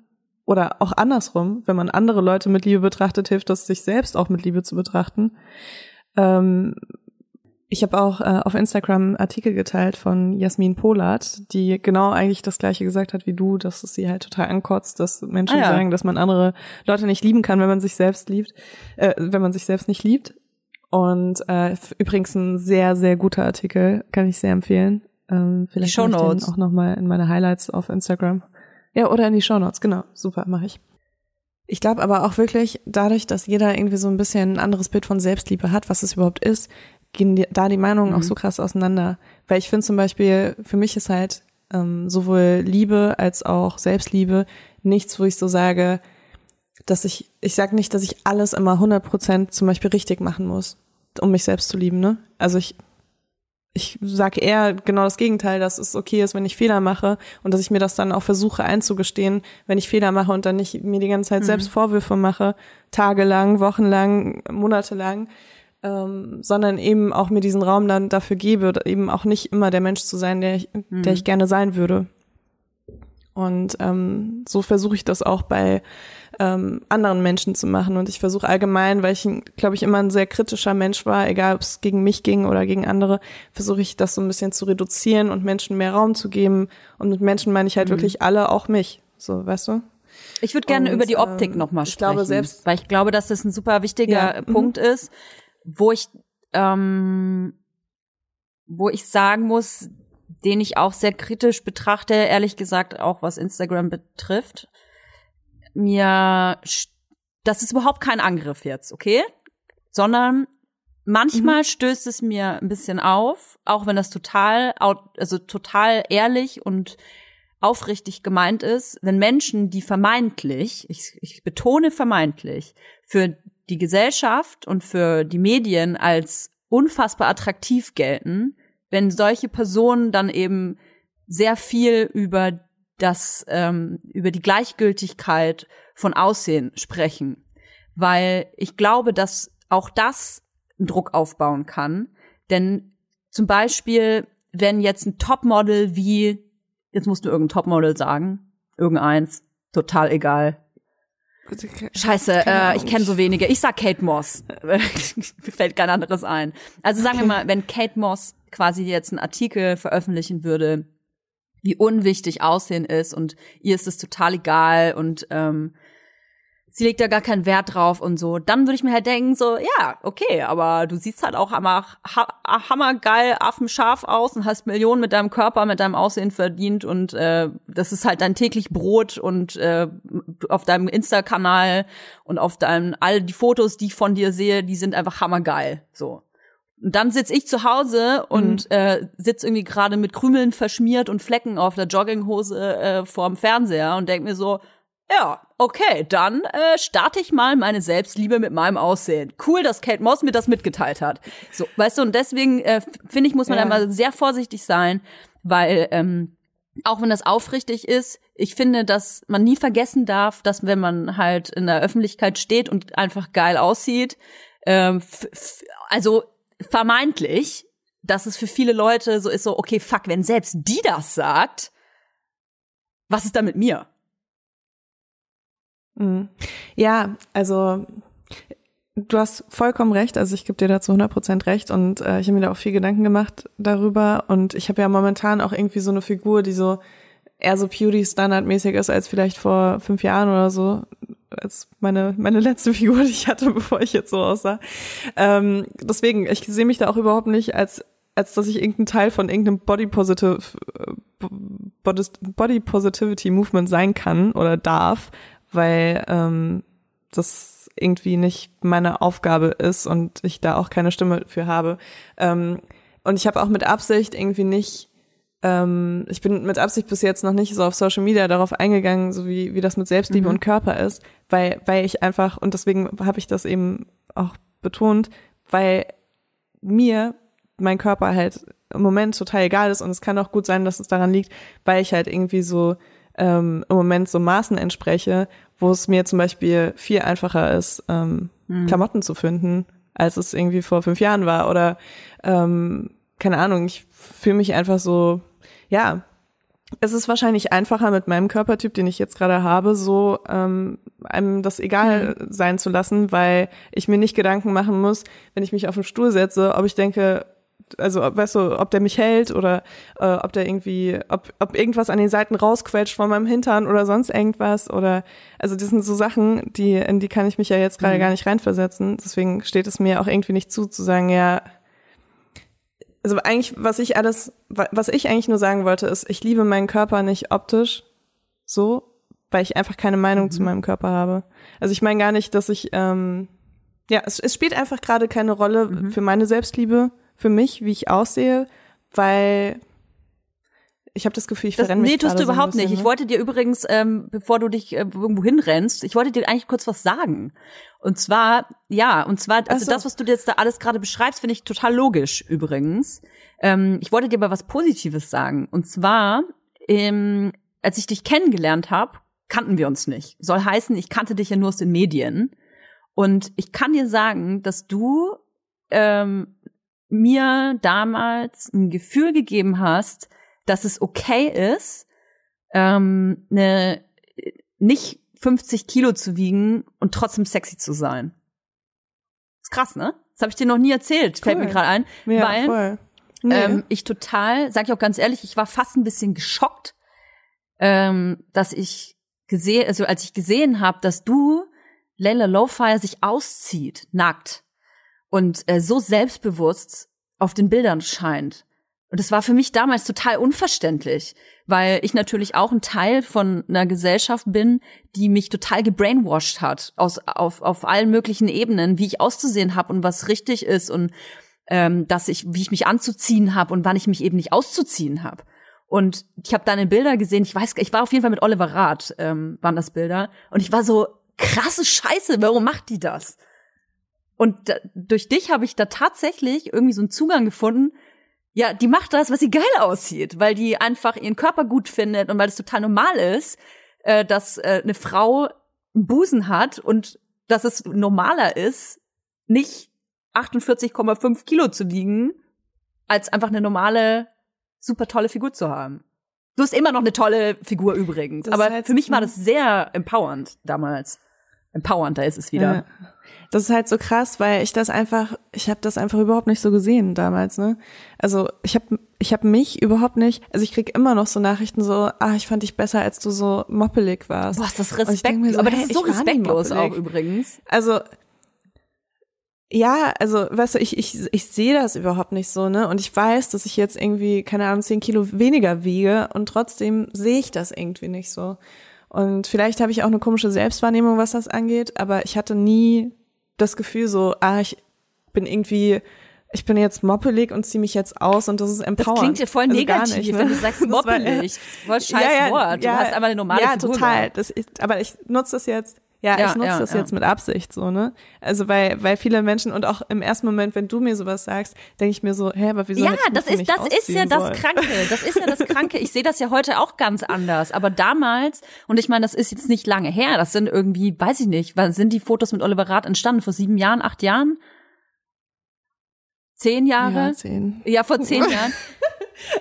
oder auch andersrum, wenn man andere Leute mit Liebe betrachtet, hilft das, sich selbst auch mit Liebe zu betrachten. Ähm, ich habe auch äh, auf Instagram Artikel geteilt von Jasmin Polat, die genau eigentlich das gleiche gesagt hat wie du, dass es sie halt total ankotzt, dass Menschen ah, ja. sagen, dass man andere Leute nicht lieben kann, wenn man sich selbst liebt, äh, wenn man sich selbst nicht liebt. Und äh, übrigens ein sehr, sehr guter Artikel, kann ich sehr empfehlen. Ähm, vielleicht die ich den auch nochmal in meine Highlights auf Instagram. Ja, oder in die Shownotes, genau. Super, mache ich. Ich glaube aber auch wirklich, dadurch, dass jeder irgendwie so ein bisschen ein anderes Bild von Selbstliebe hat, was es überhaupt ist, gehen die, da die Meinungen mhm. auch so krass auseinander. Weil ich finde zum Beispiel, für mich ist halt ähm, sowohl Liebe als auch Selbstliebe nichts, wo ich so sage, dass ich, ich sage nicht, dass ich alles immer 100 Prozent zum Beispiel richtig machen muss, um mich selbst zu lieben, ne? Also ich ich sage eher genau das Gegenteil, dass es okay ist, wenn ich Fehler mache und dass ich mir das dann auch versuche einzugestehen, wenn ich Fehler mache und dann nicht mir die ganze Zeit mhm. selbst Vorwürfe mache, tagelang, wochenlang, monatelang, ähm, sondern eben auch mir diesen Raum dann dafür gebe, eben auch nicht immer der Mensch zu sein, der ich, mhm. der ich gerne sein würde. Und ähm, so versuche ich das auch bei ähm, anderen Menschen zu machen. Und ich versuche allgemein, weil ich, glaube ich, immer ein sehr kritischer Mensch war, egal ob es gegen mich ging oder gegen andere, versuche ich das so ein bisschen zu reduzieren und Menschen mehr Raum zu geben. Und mit Menschen meine ich halt mhm. wirklich alle, auch mich. So, weißt du? Ich würde gerne und, über die Optik ähm, nochmal sprechen. Ich glaube selbst, weil ich glaube, dass das ein super wichtiger ja, mhm. Punkt mhm. ist, wo ich ähm, wo ich sagen muss, den ich auch sehr kritisch betrachte, ehrlich gesagt, auch was Instagram betrifft. Mir, das ist überhaupt kein Angriff jetzt, okay? Sondern manchmal mhm. stößt es mir ein bisschen auf, auch wenn das total, also total ehrlich und aufrichtig gemeint ist, wenn Menschen, die vermeintlich, ich, ich betone vermeintlich, für die Gesellschaft und für die Medien als unfassbar attraktiv gelten, wenn solche Personen dann eben sehr viel über das, ähm, über die Gleichgültigkeit von Aussehen sprechen. Weil ich glaube, dass auch das Druck aufbauen kann. Denn zum Beispiel, wenn jetzt ein Topmodel wie, jetzt musst du irgendein Topmodel sagen, irgendeins, total egal. Scheiße, äh, ich kenne so wenige. Ich sag Kate Moss. Mir fällt kein anderes ein. Also sagen wir mal, wenn Kate Moss quasi jetzt einen Artikel veröffentlichen würde, wie unwichtig Aussehen ist und ihr ist es total egal und ähm, sie legt da gar keinen Wert drauf und so, dann würde ich mir halt denken, so, ja, okay, aber du siehst halt auch hammer, ha, hammergeil, affenscharf aus und hast Millionen mit deinem Körper, mit deinem Aussehen verdient und äh, das ist halt dein täglich Brot und äh, auf deinem Insta-Kanal und auf deinem, all die Fotos, die ich von dir sehe, die sind einfach hammergeil, so. Und dann sitz ich zu Hause und äh, sitz irgendwie gerade mit Krümeln verschmiert und Flecken auf der Jogginghose äh, vorm Fernseher und denk mir so, ja, okay, dann äh, starte ich mal meine Selbstliebe mit meinem Aussehen. Cool, dass Kate Moss mir das mitgeteilt hat. So, weißt du, und deswegen äh, finde ich, muss man Ja. da mal sehr vorsichtig sein, weil ähm, auch wenn das aufrichtig ist, ich finde, dass man nie vergessen darf, dass wenn man halt in der Öffentlichkeit steht und einfach geil aussieht, ähm, also vermeintlich, dass es für viele Leute so ist, so, okay, fuck, wenn selbst die das sagt, was ist da mit mir? Mhm. Ja, also du hast vollkommen recht. Also ich gebe dir dazu 100% recht und äh, ich habe mir da auch viel Gedanken gemacht darüber und ich habe ja momentan auch irgendwie so eine Figur, die so eher so Beauty-Standard-mäßig ist als vielleicht vor fünf Jahren oder so, als meine, meine letzte Figur, die ich hatte, bevor ich jetzt so aussah. Ähm, deswegen, ich sehe mich da auch überhaupt nicht als als dass ich irgendein Teil von irgendeinem Body Positive äh, Body, Positivity Movement sein kann oder darf, weil ähm, das irgendwie nicht meine Aufgabe ist und ich da auch keine Stimme für habe. Ähm, und ich habe auch mit Absicht irgendwie nicht, ähm, ich bin mit Absicht bis jetzt noch nicht so auf Social Media darauf eingegangen, so wie, wie das mit Selbstliebe und Körper ist, weil, weil ich einfach, und deswegen habe ich das eben auch betont, weil mir mein Körper halt im Moment total egal ist und es kann auch gut sein, dass es daran liegt, weil ich halt irgendwie so ähm, im Moment so Maßen entspreche, wo es mir zum Beispiel viel einfacher ist, ähm, Klamotten zu finden, als es irgendwie vor fünf Jahren war. Oder ähm, keine Ahnung, ich fühle mich einfach so, ja, es ist wahrscheinlich einfacher mit meinem Körpertyp, den ich jetzt gerade habe, so ähm, einem das egal sein zu lassen, weil ich mir nicht Gedanken machen muss, wenn ich mich auf den Stuhl setze, ob ich denke, also weißt du, ob der mich hält oder äh, ob der irgendwie, ob, ob irgendwas an den Seiten rausquetscht von meinem Hintern oder sonst irgendwas oder also das sind so Sachen, die in die kann ich mich ja jetzt gerade gar nicht reinversetzen. Deswegen steht es mir auch irgendwie nicht zu, zu sagen, ja, also eigentlich, was ich alles, wa- was ich eigentlich nur sagen wollte, ist, ich liebe meinen Körper nicht optisch so, weil ich einfach keine Meinung zu meinem Körper habe. Also ich meine gar nicht, dass ich, ähm, ja, es, es spielt einfach gerade keine Rolle für meine Selbstliebe, für mich, wie ich aussehe, weil ich habe das Gefühl, ich Das, verrenne mich nee, tust du so überhaupt bisschen, nicht. Ich ne? wollte dir übrigens, ähm, bevor du dich äh, irgendwo hinrennst, ich wollte dir eigentlich kurz was sagen. Und zwar, ja, und zwar, also so. das, was du jetzt da alles gerade beschreibst, finde ich total logisch übrigens. Ähm, ich wollte dir aber was Positives sagen. Und zwar, ähm, als ich dich kennengelernt habe, kannten wir uns nicht. Soll heißen, ich kannte dich ja nur aus den Medien. Und ich kann dir sagen, dass du ähm, mir damals ein Gefühl gegeben hast, dass es okay ist, ähm, ne, nicht 50 Kilo zu wiegen und trotzdem sexy zu sein. Ist krass, ne? Das habe ich dir noch nie erzählt, fällt Cool. mir gerade ein. Ja, weil voll. Nee. ähm, ich total, sag ich auch ganz ehrlich, ich war fast ein bisschen geschockt, ähm, dass ich gesehen, also als ich gesehen habe, dass du Layla Lowfire sich auszieht, nackt und äh, so selbstbewusst auf den Bildern scheint. Und das war für mich damals total unverständlich, weil ich natürlich auch ein Teil von einer Gesellschaft bin, die mich total gebrainwashed hat aus, auf, auf allen möglichen Ebenen, wie ich auszusehen habe und was richtig ist und ähm, dass ich, wie ich mich anzuziehen habe und wann ich mich eben nicht auszuziehen habe. Und ich habe deine Bilder gesehen. Ich weiß, ich war auf jeden Fall mit Oliver Rath, ähm, waren das Bilder. Und ich war so krasse Scheiße. Warum macht die das? Und da, durch dich habe ich da tatsächlich irgendwie so einen Zugang gefunden. Ja, die macht das, was sie geil aussieht, weil die einfach ihren Körper gut findet und weil es total normal ist, äh, dass äh, eine Frau einen Busen hat und dass es normaler ist, nicht 48,5 Kilo zu wiegen, als einfach eine normale, super tolle Figur zu haben. Du hast immer noch eine tolle Figur übrigens, Das aber heißt, für mich war hm. das sehr empowernd damals. Empowernder ist es wieder. Ja. Das ist halt so krass, weil ich das einfach, ich habe das einfach überhaupt nicht so gesehen damals, ne? Also ich habe ich hab mich überhaupt nicht, also ich krieg immer noch so Nachrichten so, ah, ich fand dich besser, als du so moppelig warst. Boah, ist das Und ich Respekt, denk mir so, aber das ist so respektlos auch übrigens. Also ja, also weißt du, ich, ich, ich sehe das überhaupt nicht so, ne? Und ich weiß, dass ich jetzt irgendwie, keine Ahnung, zehn Kilo weniger wiege und trotzdem sehe ich das irgendwie nicht so. Und vielleicht habe ich auch eine komische Selbstwahrnehmung, was das angeht, aber ich hatte nie das Gefühl so, ah, ich bin irgendwie, ich bin jetzt moppelig und ziehe mich jetzt aus und das ist Das empowernd. klingt ja voll Also negativ, nicht, ne? wenn du sagst Das moppelig. Voll scheiß Wort. Du hast einfach eine normale Ja, total. Das ist, aber ich nutze das jetzt. Ja, Ja, ich nutze ja, das ja. jetzt mit Absicht so, ne? Also weil, weil viele Menschen und auch im ersten Moment, wenn du mir sowas sagst, denke ich mir so, hä, aber wieso Ja, das ist, das ist ja das sollen? Kranke. Das ist ja das Kranke. Ich sehe das ja heute auch ganz anders. Aber damals, und ich meine, das ist jetzt nicht lange her, das sind irgendwie, weiß ich nicht, wann sind die Fotos mit Oliver Rath entstanden? Vor sieben Jahren, acht Jahren? Zehn Jahre? Ja, zehn. Ja, vor zehn Jahren.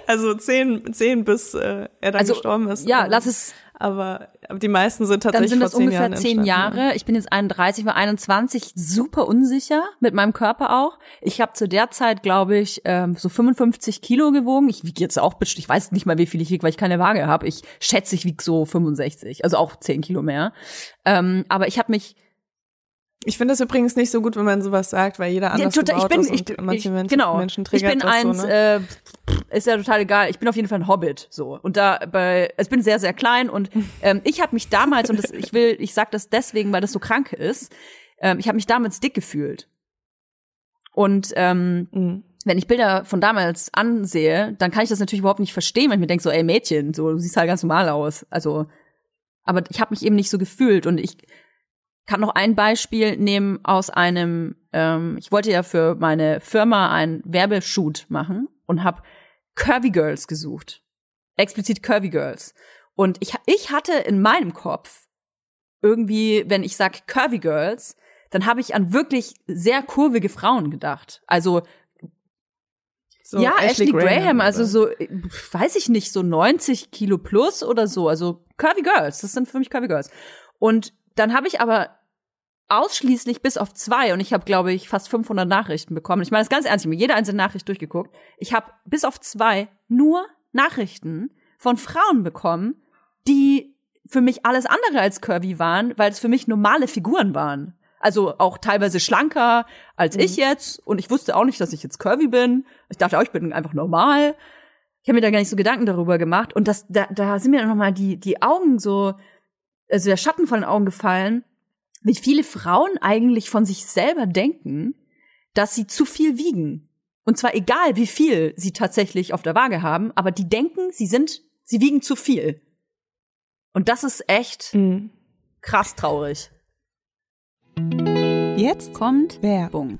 Also zehn, zehn bis äh, er dann Also, gestorben ist. ja, Ähm, lass es, Aber, die meisten sind dann tatsächlich sind vor das ungefähr Jahren zehn Jahre. Ich bin jetzt 31, war 21, super unsicher mit meinem Körper auch. Ich habe zu der Zeit, glaube ich, ähm, so 55 Kilo gewogen. Ich wiege jetzt auch, ich weiß nicht mal, wie viel ich wiege, weil ich keine Waage habe. Ich schätze, ich wiege so 65, also auch 10 Kilo mehr. Ähm, aber ich habe mich Ich finde es übrigens nicht so gut, wenn man sowas sagt, weil jeder anders total- gebaut ich bin, ist ich, und ich, Menschen, genau, Menschen ich triggert bin das eins, so, ne? äh, ist ja total egal. Ich bin auf jeden Fall ein Hobbit, so und da bei, ich bin sehr sehr klein und ähm, ich habe mich damals und das, ich will, ich sag das deswegen, weil das so krank ist. Ähm, ich habe mich damals dick gefühlt und ähm, Mhm. wenn ich Bilder von damals ansehe, dann kann ich das natürlich überhaupt nicht verstehen, weil ich mir denke so, ey Mädchen, so du siehst halt ganz normal aus. Also, aber ich habe mich eben nicht so gefühlt und ich kann noch ein Beispiel nehmen aus einem, ähm, ich wollte ja für meine Firma einen Werbeshoot machen und habe Curvy Girls gesucht. Explizit Curvy Girls. Und ich, ich hatte in meinem Kopf irgendwie, wenn ich sag Curvy Girls, dann habe ich an wirklich sehr kurvige Frauen gedacht. Also So ja, Ashley, Graham, oder? also so, weiß ich nicht, so 90 Kilo plus oder so. Also Curvy Girls, das sind für mich Curvy Girls. Und dann habe ich aber ausschließlich bis auf zwei und ich habe, glaube ich, fast 500 Nachrichten bekommen. Ich meine das ganz ernst, ich habe mir jede einzelne Nachricht durchgeguckt. Ich habe bis auf zwei nur Nachrichten von Frauen bekommen, die für mich alles andere als curvy waren, weil es für mich normale Figuren waren. Also auch teilweise schlanker als ich jetzt. Und ich wusste auch nicht, dass ich jetzt curvy bin. Ich dachte auch, ich bin einfach normal. Ich habe mir da gar nicht so Gedanken darüber gemacht. Und das, da, da sind mir dann nochmal die, die Augen so, also der Schatten von den Augen gefallen, wie viele Frauen eigentlich von sich selber denken, dass sie zu viel wiegen. Und zwar egal, wie viel sie tatsächlich auf der Waage haben, aber die denken, sie sind, sie wiegen zu viel. Und das ist echt Mhm. krass traurig. Jetzt Kommt Werbung.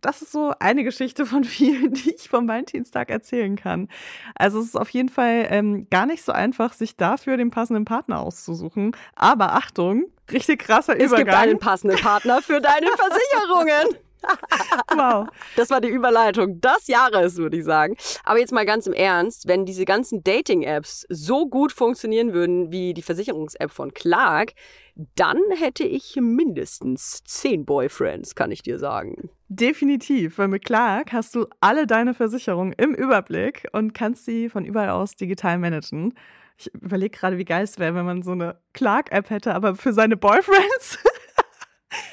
das ist so eine Geschichte von vielen, die ich vom Valentinstag erzählen kann. Also es ist auf jeden Fall ähm, gar nicht so einfach, sich dafür den passenden Partner auszusuchen. Aber Achtung, richtig krasser es gibt Übergang. einen passenden Partner für deine Versicherungen. wow. Das war die Überleitung des Jahres, würde ich sagen. Aber jetzt mal ganz im Ernst, wenn diese ganzen Dating-Apps so gut funktionieren würden wie die Versicherungs-App von Clark, dann hätte ich mindestens zehn Boyfriends, kann ich dir sagen. Definitiv, weil mit Clark hast du alle deine Versicherungen im Überblick und kannst sie von überall aus digital managen. Ich überlege gerade, wie geil es wäre, wenn man so eine Clark-App hätte, aber für seine Boyfriends.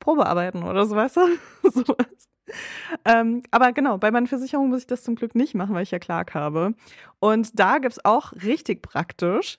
Probearbeiten oder so, weißt du? Sowas. Ähm, aber genau, bei meinen Versicherungen muss ich das zum Glück nicht machen, weil ich ja Clark habe. Und da gibt es auch richtig praktisch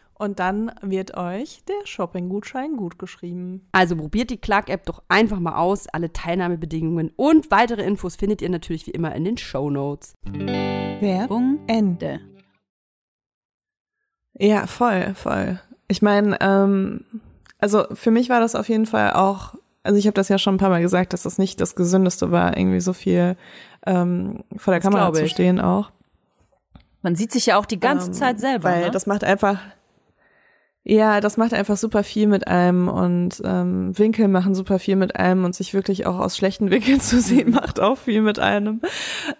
Und dann wird euch der Shopping-Gutschein gut geschrieben. Also probiert die Clark-App doch einfach mal aus. Alle Teilnahmebedingungen und weitere Infos findet ihr natürlich wie immer in den Show Notes. Werbung Ende. Ja, voll, voll. Ich meine, ähm, also für mich war das auf jeden Fall auch, also ich habe das ja schon ein paar Mal gesagt, dass das nicht das Gesündeste war, irgendwie so viel ähm, vor der Das Kamera zu stehen auch. Man sieht sich ja auch die ganze Ähm, Zeit selber. Weil ne? das macht einfach, ja, das macht einfach super viel mit einem und ähm, Winkel machen super viel mit einem und sich wirklich auch aus schlechten Winkeln zu sehen, Mhm. macht auch viel mit einem.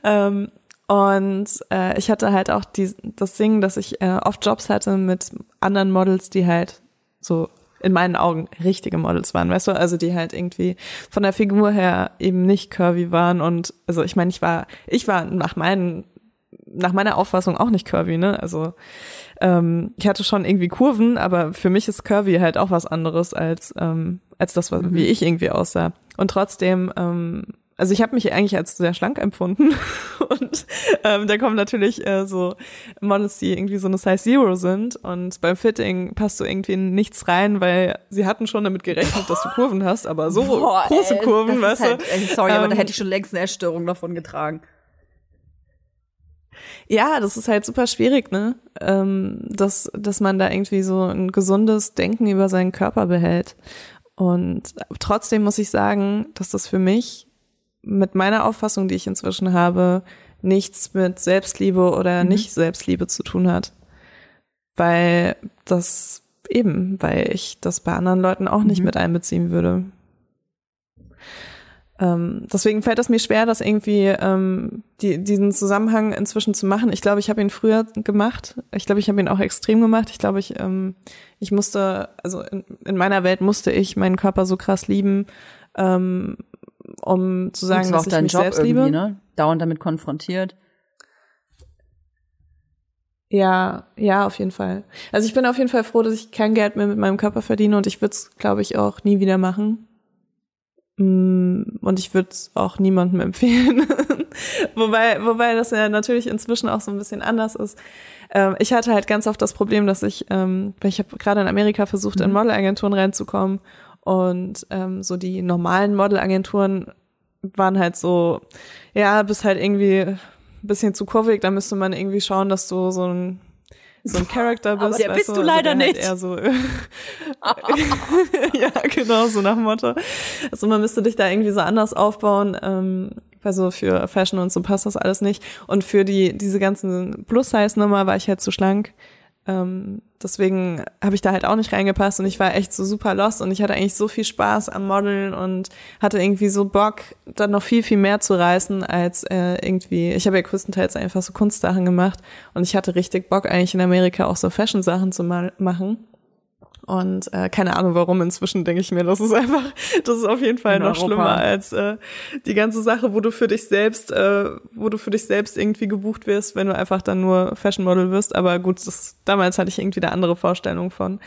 Ähm, und äh, ich hatte halt auch die, das Ding, dass ich äh, oft Jobs hatte mit anderen Models, die halt so in meinen Augen richtige Models waren, weißt du, also die halt irgendwie von der Figur her eben nicht curvy waren und also ich meine, ich war, ich war nach meinen nach meiner Auffassung auch nicht curvy, ne? Also ähm, ich hatte schon irgendwie Kurven, aber für mich ist curvy halt auch was anderes als ähm, als das, was, wie ich irgendwie aussah. Und trotzdem, ähm, also ich habe mich eigentlich als sehr schlank empfunden und ähm, da kommen natürlich äh, so Models, die irgendwie so eine Size Zero sind und beim Fitting passt du irgendwie in nichts rein, weil sie hatten schon damit gerechnet, dass du Kurven hast, aber so Boah, große ey, Kurven, weißt halt, du? ey, Sorry, aber da Ähm, hätte ich schon längst eine Essstörung davon getragen. Ja, das ist halt super schwierig, ne? Ähm, dass, dass man da irgendwie so ein gesundes Denken über seinen Körper behält. Und trotzdem muss ich sagen, dass das für mich mit meiner Auffassung, die ich inzwischen habe, nichts mit Selbstliebe oder nicht Selbstliebe zu tun hat. Weil das eben, weil ich das bei anderen Leuten auch nicht mit einbeziehen würde. Ähm, deswegen fällt es mir schwer, das irgendwie ähm, die, diesen Zusammenhang inzwischen zu machen. Ich glaube, ich habe ihn früher gemacht. Ich glaube, ich habe ihn auch extrem gemacht. Ich glaube, ich ähm, ich musste, also in, in meiner Welt musste ich meinen Körper so krass lieben, ähm, um zu sagen, dass auch ich dein mich Job selbst liebe. ne? Dauernd damit konfrontiert. Ja, ja, auf jeden Fall. Also ich bin auf jeden Fall froh, dass ich kein Geld mehr mit meinem Körper verdiene und ich würde es, glaube ich, auch nie wieder machen. Mm, Und ich würde es auch niemandem empfehlen. wobei, wobei das ja natürlich inzwischen auch so ein bisschen anders ist. Ähm, ich hatte halt ganz oft das Problem, dass ich, ähm, weil ich habe gerade in Amerika versucht, in Modelagenturen reinzukommen und ähm, so die normalen Modelagenturen waren halt so, ja, bist halt irgendwie ein bisschen zu kurvig, da müsste man irgendwie schauen, dass du so ein so ein Charakter bist. der weißt bist du also leider der halt nicht. Eher so ja, genau, so nach dem Motto. Also man müsste dich da irgendwie so anders aufbauen. Ähm, weil so für Fashion und so passt das alles nicht. Und für die diese ganzen Plus-Size-Nummer war ich halt zu schlank. Ähm, deswegen habe ich da halt auch nicht reingepasst und ich war echt so super lost und ich hatte eigentlich so viel Spaß am Modeln und hatte irgendwie so Bock, dann noch viel, viel mehr zu reißen als äh, irgendwie, ich habe ja größtenteils einfach so Kunstsachen gemacht und ich hatte richtig Bock eigentlich in Amerika auch so Fashion-Sachen zu ma machen. Und äh, keine Ahnung warum, inzwischen denke ich mir, das ist einfach, das ist auf jeden Fall In noch Europa. schlimmer als äh, die ganze Sache, wo du für dich selbst, äh, wo du für dich selbst irgendwie gebucht wirst, wenn du einfach dann nur Fashion Model wirst. Aber gut, das, damals hatte ich irgendwie da andere Vorstellungen von.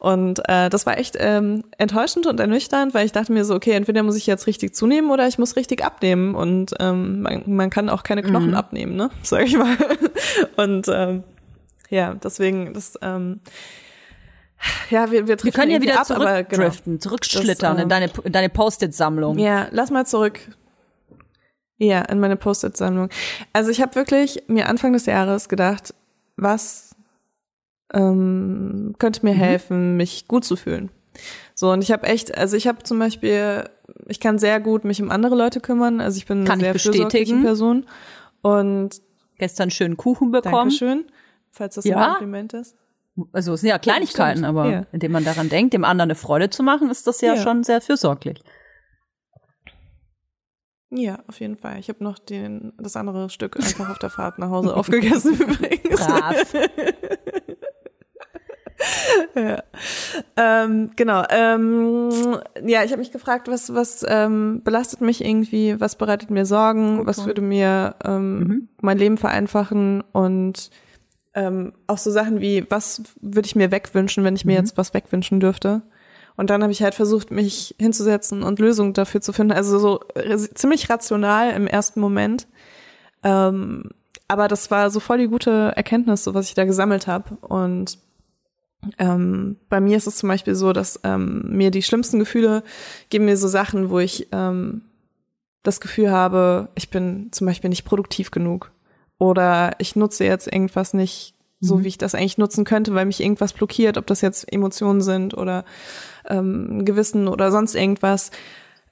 Und äh, das war echt ähm, enttäuschend und ernüchternd, weil ich dachte mir so, okay, entweder muss ich jetzt richtig zunehmen oder ich muss richtig abnehmen. Und ähm, man, man kann auch keine Knochen abnehmen, ne? Sag ich mal. Und ähm, ja, deswegen, das ähm, ja, wir, wir, Wir können ja wieder ab, aber genau. zurückdriften, zurückschlittern Das, äh, in deine, in deine Post-it-Sammlung. Ja, lass mal zurück. Ja, in meine Post-it-Sammlung. Also ich habe wirklich mir Anfang des Jahres gedacht, was ähm, könnte Mhm. mir helfen, mich gut zu fühlen. So, und ich habe echt, also ich habe zum Beispiel, ich kann sehr gut mich um andere Leute kümmern. Also ich bin Kann eine sehr fürsorgliche. Person. Und Gestern schönen Kuchen bekommen. Dankeschön, falls das Ja. ein Kompliment ist. Also es sind ja Kleinigkeiten, stimmt. aber Ja. indem man daran denkt, dem anderen eine Freude zu machen, ist das ja, Ja. schon sehr fürsorglich. Ja, auf jeden Fall. Ich habe noch den, das andere Stück einfach auf der Fahrt nach Hause aufgegessen übrigens. Brav. ja. Ähm, genau. Ähm, ja, ich habe mich gefragt, was, was ähm, belastet mich irgendwie, was bereitet mir Sorgen, was würde mir ähm, mein Leben vereinfachen und ähm, auch so Sachen wie, was würde ich mir wegwünschen, wenn ich mir jetzt was wegwünschen dürfte. Und dann habe ich halt versucht, mich hinzusetzen und Lösungen dafür zu finden. Also so äh, ziemlich rational im ersten Moment. Ähm, aber das war so voll die gute Erkenntnis, so was ich da gesammelt habe. Und ähm, bei mir ist es zum Beispiel so, dass ähm, mir die schlimmsten Gefühle geben mir so Sachen, wo ich ähm, das Gefühl habe, ich bin zum Beispiel nicht produktiv genug oder ich nutze jetzt irgendwas nicht so, wie ich das eigentlich nutzen könnte, weil mich irgendwas blockiert, ob das jetzt Emotionen sind oder ähm, Gewissen oder sonst irgendwas.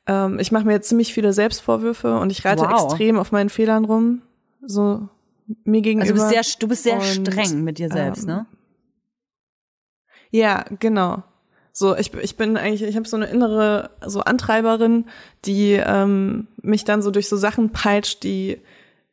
Ähm, ich mache mir jetzt ziemlich viele Selbstvorwürfe und ich reite Wow. extrem auf meinen Fehlern rum, so mir gegenüber. Also du bist sehr, du bist sehr Und, streng mit dir selbst, ähm, ne? Ja, genau. So, ich, ich bin eigentlich, ich habe so eine innere so Antreiberin, die ähm, mich dann so durch so Sachen peitscht, die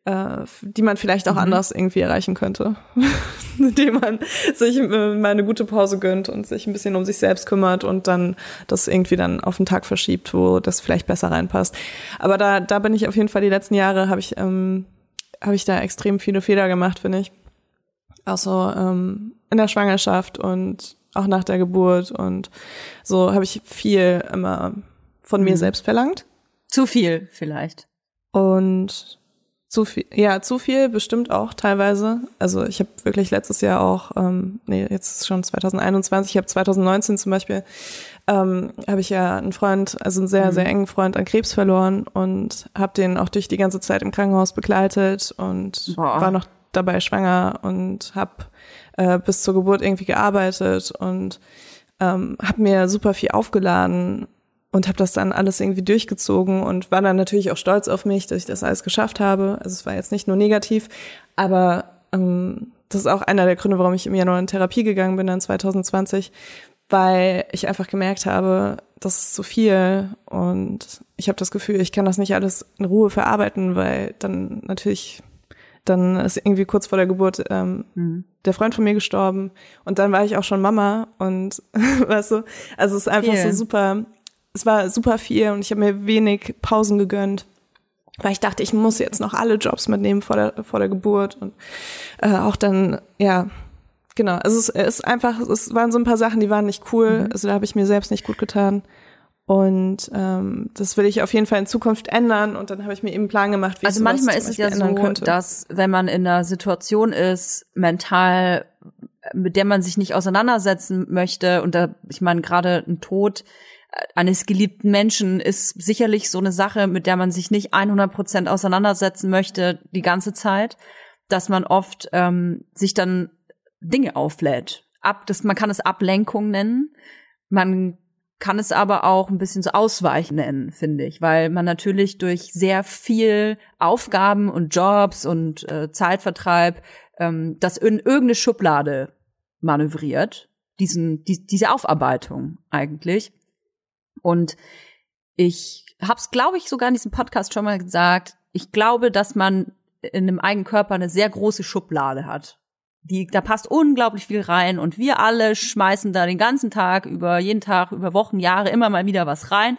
äh, die man vielleicht auch anders irgendwie erreichen könnte, indem man sich äh, mal eine gute Pause gönnt und sich ein bisschen um sich selbst kümmert und dann das irgendwie dann auf den Tag verschiebt, wo das vielleicht besser reinpasst. Aber da da bin ich auf jeden Fall die letzten Jahre habe ich ähm, habe ich da extrem viele Fehler gemacht, finde ich. Also ähm, in der Schwangerschaft und auch nach der Geburt und so habe ich viel immer von mir selbst verlangt Zu viel vielleicht. und zu viel, ja, zu viel bestimmt auch teilweise. Also ich habe wirklich letztes Jahr auch, ähm, nee, jetzt ist schon 2021, ich habe 2019 zum Beispiel, ähm, habe ich ja einen Freund, also einen sehr, sehr engen Freund an Krebs verloren und habe den auch durch die ganze Zeit im Krankenhaus begleitet und Boah. war noch dabei schwanger und habe äh, bis zur Geburt irgendwie gearbeitet und ähm, habe mir super viel aufgeladen und habe das dann alles irgendwie durchgezogen und war dann natürlich auch stolz auf mich, dass ich das alles geschafft habe. Also es war jetzt nicht nur negativ, aber ähm, das ist auch einer der Gründe, warum ich im Januar in Therapie gegangen bin dann 2020, weil ich einfach gemerkt habe, das ist zu viel und ich habe das Gefühl, ich kann das nicht alles in Ruhe verarbeiten, weil dann natürlich dann ist irgendwie kurz vor der Geburt ähm, der Freund von mir gestorben und dann war ich auch schon Mama und weißt du, also es ist einfach Viel. so super, es war super viel und ich habe mir wenig Pausen gegönnt, weil ich dachte, ich muss jetzt noch alle Jobs mitnehmen vor der vor der Geburt und äh, auch dann ja genau, also es ist einfach, es waren so ein paar Sachen, die waren nicht cool, also da habe ich mir selbst nicht gut getan. Und ähm, das will ich auf jeden Fall in Zukunft ändern. Und dann habe ich mir eben einen Plan gemacht, wie ich Also manchmal ist es ja so, könnte. dass wenn man in einer Situation ist, mental, mit der man sich nicht auseinandersetzen möchte, und da, ich meine, gerade ein Tod eines geliebten Menschen ist sicherlich so eine Sache, mit der man sich nicht 100 Prozent auseinandersetzen möchte die ganze Zeit, dass man oft ähm, sich dann Dinge auflädt. Ab, das, man kann es Ablenkung nennen. Man kann es aber auch ein bisschen so Ausweichen nennen, finde ich, weil man natürlich durch sehr viel Aufgaben und Jobs und äh, Zeitvertreib ähm, das in irgendeine Schublade manövriert, diesen, die, diese Aufarbeitung eigentlich. Und ich habe es, glaube ich, sogar in diesem Podcast schon mal gesagt. Ich glaube, dass man in einem eigenen Körper eine sehr große Schublade hat. Die, da passt unglaublich viel rein und wir alle schmeißen da den ganzen Tag über, jeden Tag, über Wochen, Jahre immer mal wieder was rein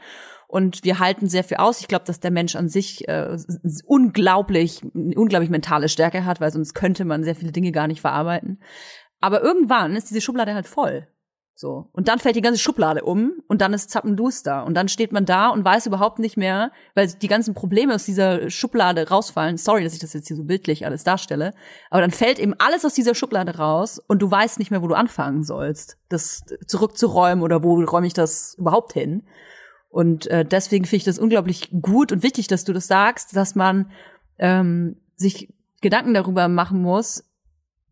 und wir halten sehr viel aus. Ich glaube, dass der Mensch an sich äh, unglaublich, unglaublich mentale Stärke hat, weil sonst könnte man sehr viele Dinge gar nicht verarbeiten. Aber irgendwann ist diese Schublade halt voll. So. Und dann fällt die ganze Schublade um und dann ist Zappenduster. Und dann steht man da und weiß überhaupt nicht mehr, weil die ganzen Probleme aus dieser Schublade rausfallen. Sorry, dass ich das jetzt hier so bildlich alles darstelle. Aber dann fällt eben alles aus dieser Schublade raus und du weißt nicht mehr, wo du anfangen sollst, das zurückzuräumen oder wo räume ich das überhaupt hin. Und äh, deswegen finde ich das unglaublich gut und wichtig, dass du das sagst, dass man ähm, sich Gedanken darüber machen muss,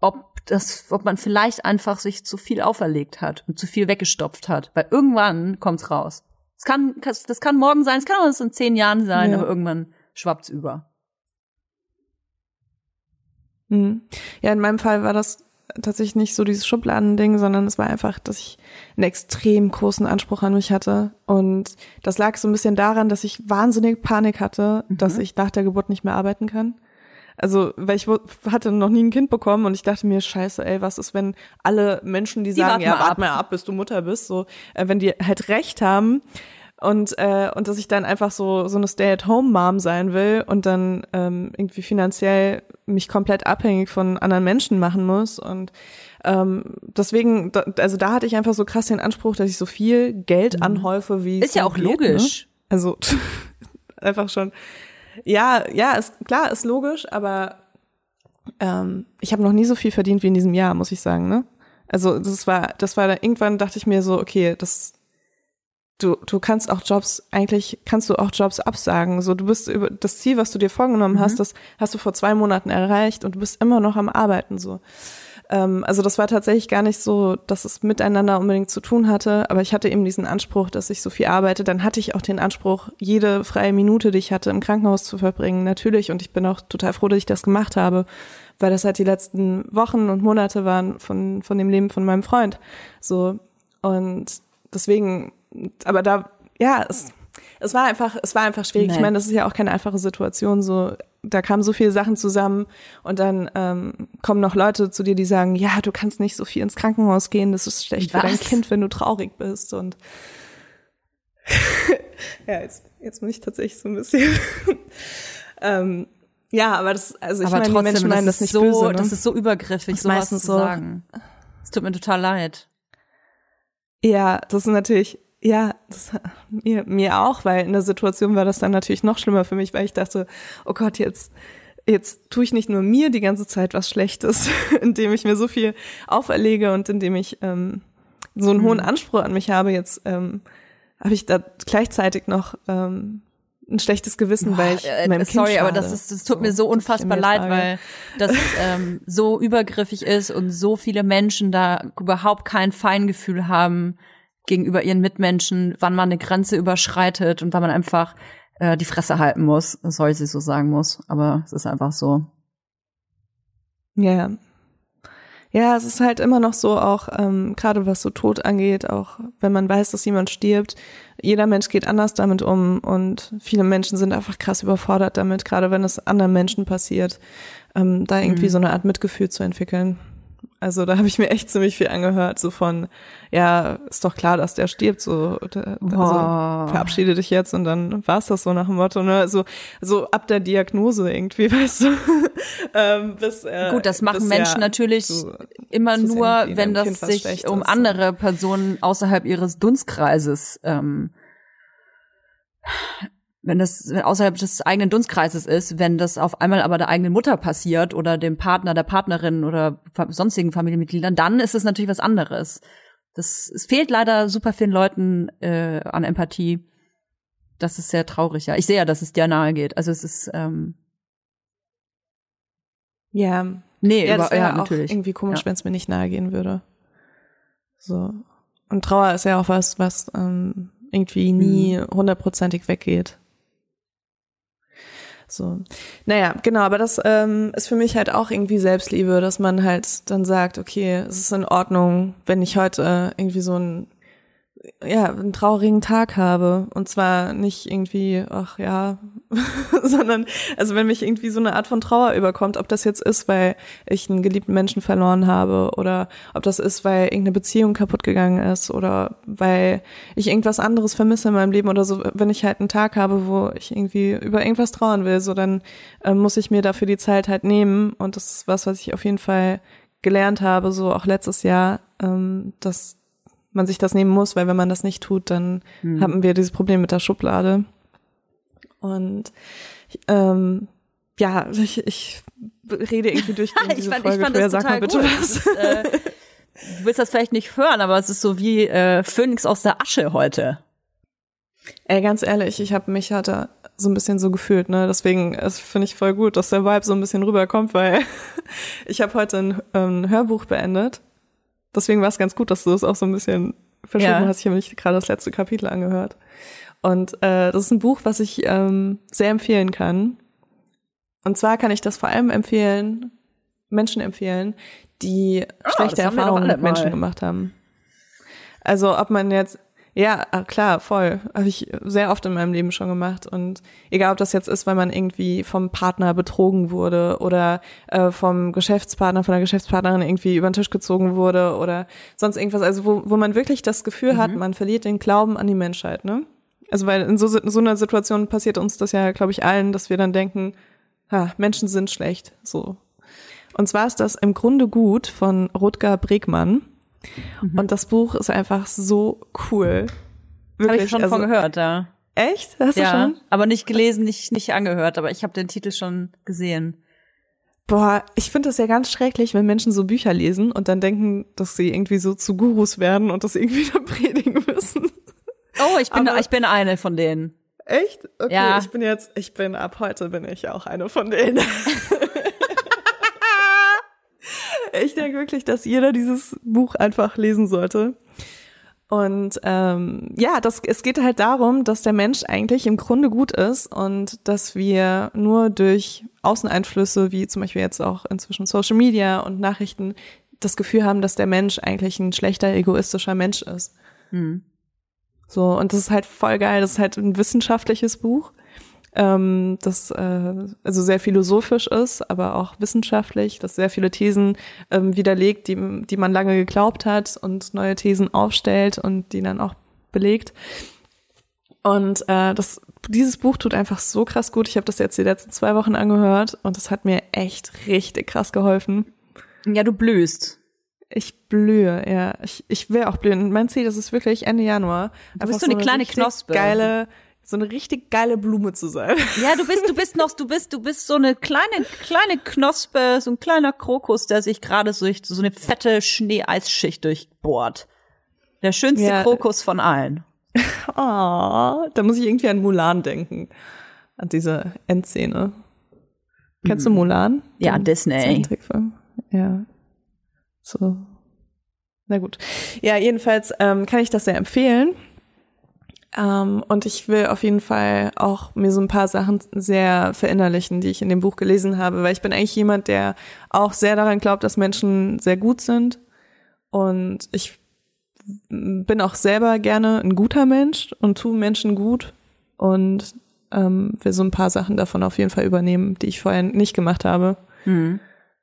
ob das, ob man vielleicht einfach sich zu viel auferlegt hat und zu viel weggestopft hat. Weil irgendwann kommt's raus. Das kann, das kann morgen sein, es kann auch in zehn Jahren sein, ja. aber irgendwann schwappt's über. Mhm. Ja, in meinem Fall war das tatsächlich nicht so dieses Schubladending, sondern es war einfach, dass ich einen extrem großen Anspruch an mich hatte. Und das lag so ein bisschen daran, dass ich wahnsinnig Panik hatte, mhm. dass ich nach der Geburt nicht mehr arbeiten kann. Also, weil ich hatte noch nie ein Kind bekommen und ich dachte mir, scheiße, ey, was ist, wenn alle Menschen, die, die sagen, ja, warte mal ab, bis du Mutter bist, so, äh, wenn die halt recht haben und äh, und dass ich dann einfach so so eine Stay-at-home-Mom sein will und dann ähm, irgendwie finanziell mich komplett abhängig von anderen Menschen machen muss und ähm, deswegen, da, also da hatte ich einfach so krass den Anspruch, dass ich so viel Geld mhm. anhäufe, wie ist ja auch geht, ne? logisch. Ne? Also einfach schon ja, ja, ist klar, ist logisch, aber ähm, ich habe noch nie so viel verdient wie in diesem Jahr, muss ich sagen, ne? Also das war, das war da, irgendwann dachte ich mir so, okay, das du, du kannst auch Jobs, eigentlich kannst du auch Jobs absagen. So, du bist über das Ziel, was du dir vorgenommen mhm. hast, das hast du vor zwei Monaten erreicht und du bist immer noch am Arbeiten. So. Ähm, also das war tatsächlich gar nicht so, dass es miteinander unbedingt zu tun hatte, aber ich hatte eben diesen Anspruch, dass ich so viel arbeite. Dann hatte ich auch den Anspruch, jede freie Minute, die ich hatte, im Krankenhaus zu verbringen, natürlich. Und ich bin auch total froh, dass ich das gemacht habe, weil das halt die letzten Wochen und Monate waren von, von dem Leben von meinem Freund. So. Und deswegen, aber da, ja, es, es war einfach, es war einfach schwierig. Nee. Ich meine, das ist ja auch keine einfache Situation. So, da kamen so viele Sachen zusammen und dann ähm, kommen noch Leute zu dir, die sagen, ja, du kannst nicht so viel ins Krankenhaus gehen, das ist schlecht Was? für dein Kind, wenn du traurig bist. Und ja, jetzt, jetzt bin ich tatsächlich so ein bisschen. ähm, ja, aber das, also ich aber meine, trotzdem, Menschen meinen das, nicht so, böse. Ne? Das ist so übergriffig, so meistens zu sagen. Es tut mir total leid. Ja, das ist natürlich ja, das, mir, mir auch, weil in der Situation war das dann natürlich noch schlimmer für mich, weil ich dachte, oh Gott, jetzt, jetzt tue ich nicht nur mir die ganze Zeit was Schlechtes, indem ich mir so viel auferlege und indem ich ähm, so einen mhm. hohen Anspruch an mich habe, jetzt ähm, habe ich da gleichzeitig noch ähm, ein schlechtes Gewissen, Boah, weil ich äh, meinem Sorry, Kind aber das ist, das tut so, mir so unfassbar leid, weil das ähm, so übergriffig ist und so viele Menschen da überhaupt kein Feingefühl haben gegenüber ihren Mitmenschen, wann man eine Grenze überschreitet und wann man einfach äh, die Fresse halten muss, soll ich so sagen muss. Aber es ist einfach so. Ja, yeah. ja, es ist halt immer noch so, auch ähm, gerade was so Tod angeht, auch wenn man weiß, dass jemand stirbt, jeder Mensch geht anders damit um und viele Menschen sind einfach krass überfordert damit, gerade wenn es anderen Menschen passiert, ähm, da irgendwie mhm. so eine Art Mitgefühl zu entwickeln. Also da habe ich mir echt ziemlich viel angehört, so von, ja, ist doch klar, dass der stirbt, so also, verabschiede dich jetzt und dann war's das so nach dem Motto, ne? So, so ab der Diagnose irgendwie, weißt du. ähm, bis, äh, Gut, das machen Menschen ja, natürlich so, immer nur, wenn das sich um andere Personen außerhalb ihres Dunstkreises ähm, wenn das außerhalb des eigenen Dunstkreises ist, wenn das auf einmal aber der eigenen Mutter passiert oder dem Partner, der Partnerin oder sonstigen Familienmitgliedern, dann ist es natürlich was anderes. Das, es fehlt leider super vielen Leuten äh, an Empathie. Das ist sehr traurig, ja. Ich sehe ja, dass es dir nahe geht. Also es ist ähm ja, Nee, Ja, über, das wäre ja, auch natürlich. irgendwie komisch, Ja. wenn es mir nicht nahe gehen würde. So. Und Trauer ist ja auch was, was ähm, irgendwie nie Mhm. hundertprozentig weggeht. So. Naja, genau, aber das ähm, ist für mich halt auch irgendwie Selbstliebe, dass man halt dann sagt, okay, es ist in Ordnung, wenn ich heute irgendwie so ein ja, einen traurigen Tag habe. Und zwar nicht irgendwie, ach ja, sondern, also wenn mich irgendwie so eine Art von Trauer überkommt, ob das jetzt ist, weil ich einen geliebten Menschen verloren habe oder ob das ist, weil irgendeine Beziehung kaputt gegangen ist oder weil ich irgendwas anderes vermisse in meinem Leben oder so, wenn ich halt einen Tag habe, wo ich irgendwie über irgendwas trauern will, so dann äh, muss ich mir dafür die Zeit halt nehmen. Und das ist was, was ich auf jeden Fall gelernt habe, so auch letztes Jahr, ähm, dass man sich das nehmen muss, weil wenn man das nicht tut, dann haben wir dieses Problem mit der Schublade. Und ähm, ja, ich, ich rede irgendwie durch die, diese Folge. Vorher, sag mal bitte gut. was. Das ist, äh, du willst das vielleicht nicht hören, aber es ist so wie äh, Phönix aus der Asche heute. Ey, ganz ehrlich, ich habe mich hatte so ein bisschen so gefühlt, ne? Deswegen es finde ich voll gut, dass der Vibe so ein bisschen rüberkommt, weil ich habe heute ein, ein Hörbuch beendet. Deswegen war es ganz gut, dass du es auch so ein bisschen verschoben Ja. hast. Ich habe nicht gerade das letzte Kapitel angehört. Und äh, das ist ein Buch, was ich ähm, sehr empfehlen kann. Und zwar kann ich das vor allem empfehlen, Menschen empfehlen, die schlechte das wir doch Erfahrungen mit Menschen gemacht haben. Also ob man jetzt, ja, ah, klar, voll. Habe ich sehr oft in meinem Leben schon gemacht. Und egal, ob das jetzt ist, weil man irgendwie vom Partner betrogen wurde oder äh, vom Geschäftspartner, von der Geschäftspartnerin irgendwie über den Tisch gezogen wurde oder sonst irgendwas. Also wo, wo man wirklich das Gefühl hat, man verliert den Glauben an die Menschheit, ne? Also weil in so, so einer Situation passiert uns das ja, glaube ich, allen, dass wir dann denken, ha, Menschen sind schlecht, so. Und zwar ist das im Grunde gut von Rutger Bregmann. Und das Buch ist einfach so cool. Habe ich schon also, von gehört, ja. Echt? Hast du Ja, schon? aber nicht gelesen, nicht, nicht angehört, aber ich habe den Titel schon gesehen. Boah, ich finde das ja ganz schrecklich, wenn Menschen so Bücher lesen und dann denken, dass sie irgendwie so zu Gurus werden und das irgendwie dann predigen müssen. Oh, ich bin, Aber- ich bin eine von denen. Echt? Okay, Ja. ich bin jetzt, ich bin ab heute bin ich auch eine von denen. ich denke wirklich, dass jeder dieses Buch einfach lesen sollte. Und ähm, ja, das, es geht halt darum, dass der Mensch eigentlich im Grunde gut ist und dass wir nur durch Außeneinflüsse, wie zum Beispiel jetzt auch inzwischen Social Media und Nachrichten, das Gefühl haben, dass der Mensch eigentlich ein schlechter, egoistischer Mensch ist. So, und das ist halt voll geil. Das ist halt ein wissenschaftliches Buch, ähm, das äh, also sehr philosophisch ist, aber auch wissenschaftlich, das sehr viele Thesen ähm, widerlegt, die, die man lange geglaubt hat und neue Thesen aufstellt und die dann auch belegt. Und äh, das, dieses Buch tut einfach so krass gut. Ich habe das jetzt die letzten zwei Wochen angehört und das hat mir echt richtig krass geholfen. Ja, du blühst. Ich blühe, ja. Ich, ich will auch blühen. Mein Ziel ist es wirklich Ende Januar. bist einfach so eine kleine richtig Knospe. Geile, so eine richtig geile Blume zu sein. Ja, du bist, du bist noch, du bist, du bist so eine kleine, kleine Knospe, so ein kleiner Krokus, der sich gerade so durch so eine fette Schneeeisschicht durchbohrt. Der schönste Ja. Krokus von allen. Oh, da muss ich irgendwie an Mulan denken. An diese Endszene. Kennst du Mulan? Mhm. Ja, Den Disney. Ja. So. Na gut. Ja, jedenfalls ähm, kann ich das sehr empfehlen. Ähm, und ich will auf jeden Fall auch mir so ein paar Sachen sehr verinnerlichen, die ich in dem Buch gelesen habe, weil ich bin eigentlich jemand, der auch sehr daran glaubt, dass Menschen sehr gut sind. Und ich bin auch selber gerne ein guter Mensch und tue Menschen gut und ähm, will so ein paar Sachen davon auf jeden Fall übernehmen, die ich vorher nicht gemacht habe.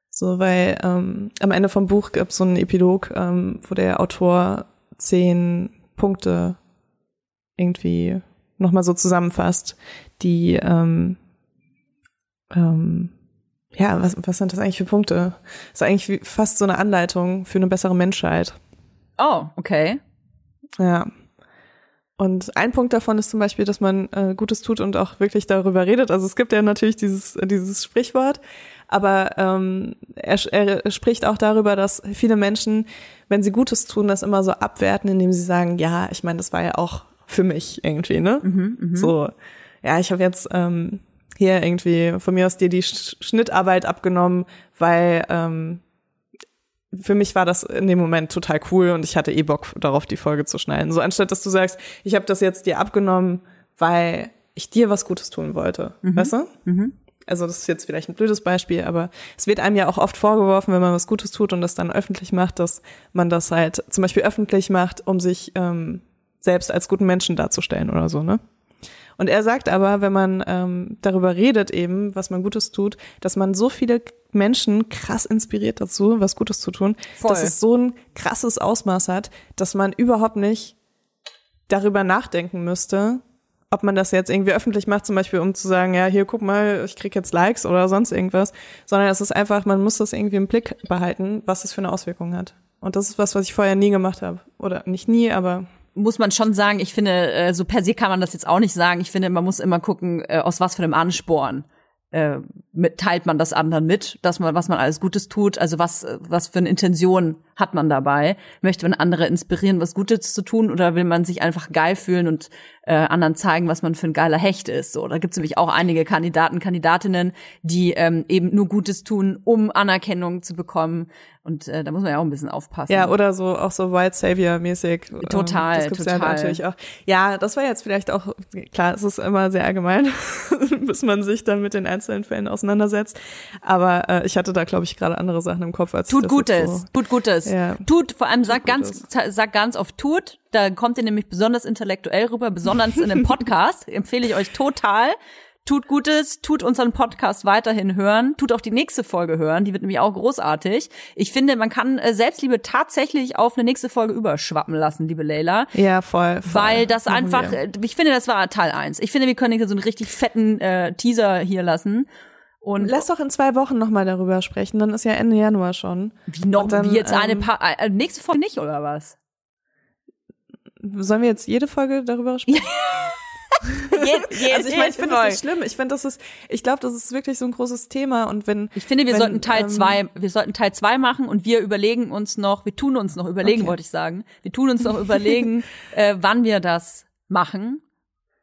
So, weil ähm, am Ende vom Buch gab es so einen Epilog, ähm, wo der Autor zehn Punkte irgendwie nochmal so zusammenfasst, die ähm, ähm, ja, was, was sind das eigentlich für Punkte? Das ist eigentlich fast so eine Anleitung für eine bessere Menschheit. Oh, okay. Ja. Und ein Punkt davon ist zum Beispiel, dass man äh, Gutes tut und auch wirklich darüber redet. Also es gibt ja natürlich dieses, dieses Sprichwort, aber ähm, er, er spricht auch darüber, dass viele Menschen, wenn sie Gutes tun, das immer so abwerten, indem sie sagen, ja, ich meine, das war ja auch für mich irgendwie, ne? So, ja, ich habe jetzt ähm, hier irgendwie von mir aus dir die Sch Schnittarbeit abgenommen, weil ähm, für mich war das in dem Moment total cool und ich hatte eh Bock darauf, die Folge zu schneiden. So anstatt dass du sagst, ich habe das jetzt dir abgenommen, weil ich dir was Gutes tun wollte. Weißt du? Also das ist jetzt vielleicht ein blödes Beispiel, aber es wird einem ja auch oft vorgeworfen, wenn man was Gutes tut und das dann öffentlich macht, dass man das halt zum Beispiel öffentlich macht, um sich ähm, selbst als guten Menschen darzustellen oder so, ne? Und er sagt aber, wenn man ähm, darüber redet eben, was man Gutes tut, dass man so viele Menschen krass inspiriert dazu, was Gutes zu tun, Voll. dass es so ein krasses Ausmaß hat, dass man überhaupt nicht darüber nachdenken müsste, ob man das jetzt irgendwie öffentlich macht, zum Beispiel um zu sagen, ja, hier guck mal, ich krieg jetzt Likes oder sonst irgendwas, sondern es ist einfach, man muss das irgendwie im Blick behalten, was das für eine Auswirkung hat. Und das ist was, was ich vorher nie gemacht habe. Oder nicht nie, aber muss man schon sagen, ich finde, äh, so per se kann man das jetzt auch nicht sagen. Ich finde, man muss immer gucken, äh, aus was für einem Ansporn äh, mit, teilt man das anderen mit, dass man, was man alles Gutes tut, also was, was für eine Intention hat man dabei? Möchte man andere inspirieren, was Gutes zu tun, oder will man sich einfach geil fühlen und äh, anderen zeigen, was man für ein geiler Hecht ist? So, da gibt es nämlich auch einige Kandidaten, Kandidatinnen, die ähm, eben nur Gutes tun, um Anerkennung zu bekommen. Und äh, da muss man ja auch ein bisschen aufpassen. Ja, oder so auch so White Savior mäßig. Total, das gibt's total. Ja natürlich auch. Ja, das war jetzt vielleicht auch klar. Es ist immer sehr allgemein, bis man sich dann mit den einzelnen Fällen auseinandersetzt. Aber äh, ich hatte da glaube ich gerade andere Sachen im Kopf als Tut Gutes, so. tut Gutes. Ja. Tut, vor allem sag ganz, sag ganz oft tut. Da kommt ihr nämlich besonders intellektuell rüber, besonders in einem Podcast. Empfehle ich euch total. Tut Gutes, tut unseren Podcast weiterhin hören, tut auch die nächste Folge hören, die wird nämlich auch großartig. Ich finde, man kann äh, Selbstliebe tatsächlich auf eine nächste Folge überschwappen lassen, liebe Leila. Ja, voll. voll. Weil das Machen einfach, wir. äh, ich finde, das war Teil eins. Ich finde, wir können hier so einen richtig fetten äh, Teaser hier lassen. Und Lass doch in zwei Wochen noch mal darüber sprechen. Dann ist ja Ende Januar schon. wie noch, dann, wie jetzt eine ähm, pa äh, nächste Folge nicht, oder was? Sollen wir jetzt jede Folge darüber sprechen? Also ich meine, ich finde das nicht schlimm. Ich finde, das ist, ich glaube, das ist wirklich so ein großes Thema. Und wenn Ich finde, wir wenn, sollten Teil ähm, zwei, wir sollten Teil zwei machen und wir überlegen uns noch, wir tun uns noch überlegen, Okay. wollte ich sagen. Wir tun uns noch überlegen, äh, wann wir das machen,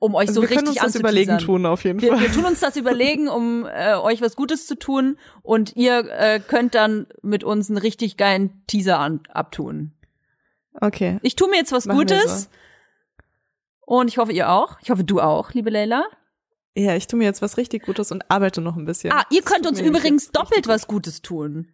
um euch Also so wir können richtig uns das überlegen anzuteasern. tun auf jeden Wir, Fall. wir tun uns das überlegen, um äh, euch was Gutes zu tun und ihr äh, könnt dann mit uns einen richtig geilen Teaser an, abtun. Okay. Ich tue mir jetzt was Machen wir Gutes so. und ich hoffe, ihr auch. Ich hoffe, du auch, liebe Leila. Ja, ich tue mir jetzt was richtig Gutes und arbeite noch ein bisschen. Ah, ihr könnt uns übrigens doppelt was Gutes tun.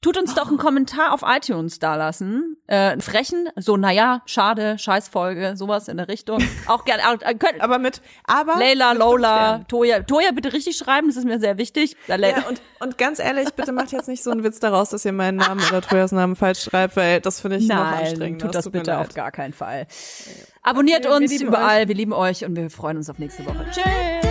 Tut uns doch einen Kommentar auf iTunes dalassen. Äh, einen frechen, so, naja, schade, Scheißfolge, sowas in der Richtung. Auch gerne. Äh, könnt, Aber mit, aber. Leila, Lola. Toja. Toja, bitte richtig schreiben, das ist mir sehr wichtig. Ja, und, und ganz ehrlich, bitte macht jetzt nicht so einen Witz daraus, dass ihr meinen Namen oder Toyas Namen falsch schreibt, weil das finde ich noch Nein, anstrengender. tut das tut bitte auf gar keinen Fall. Abonniert Okay, wir uns lieben überall, wir lieben euch und wir freuen uns auf nächste Woche. Tschüss.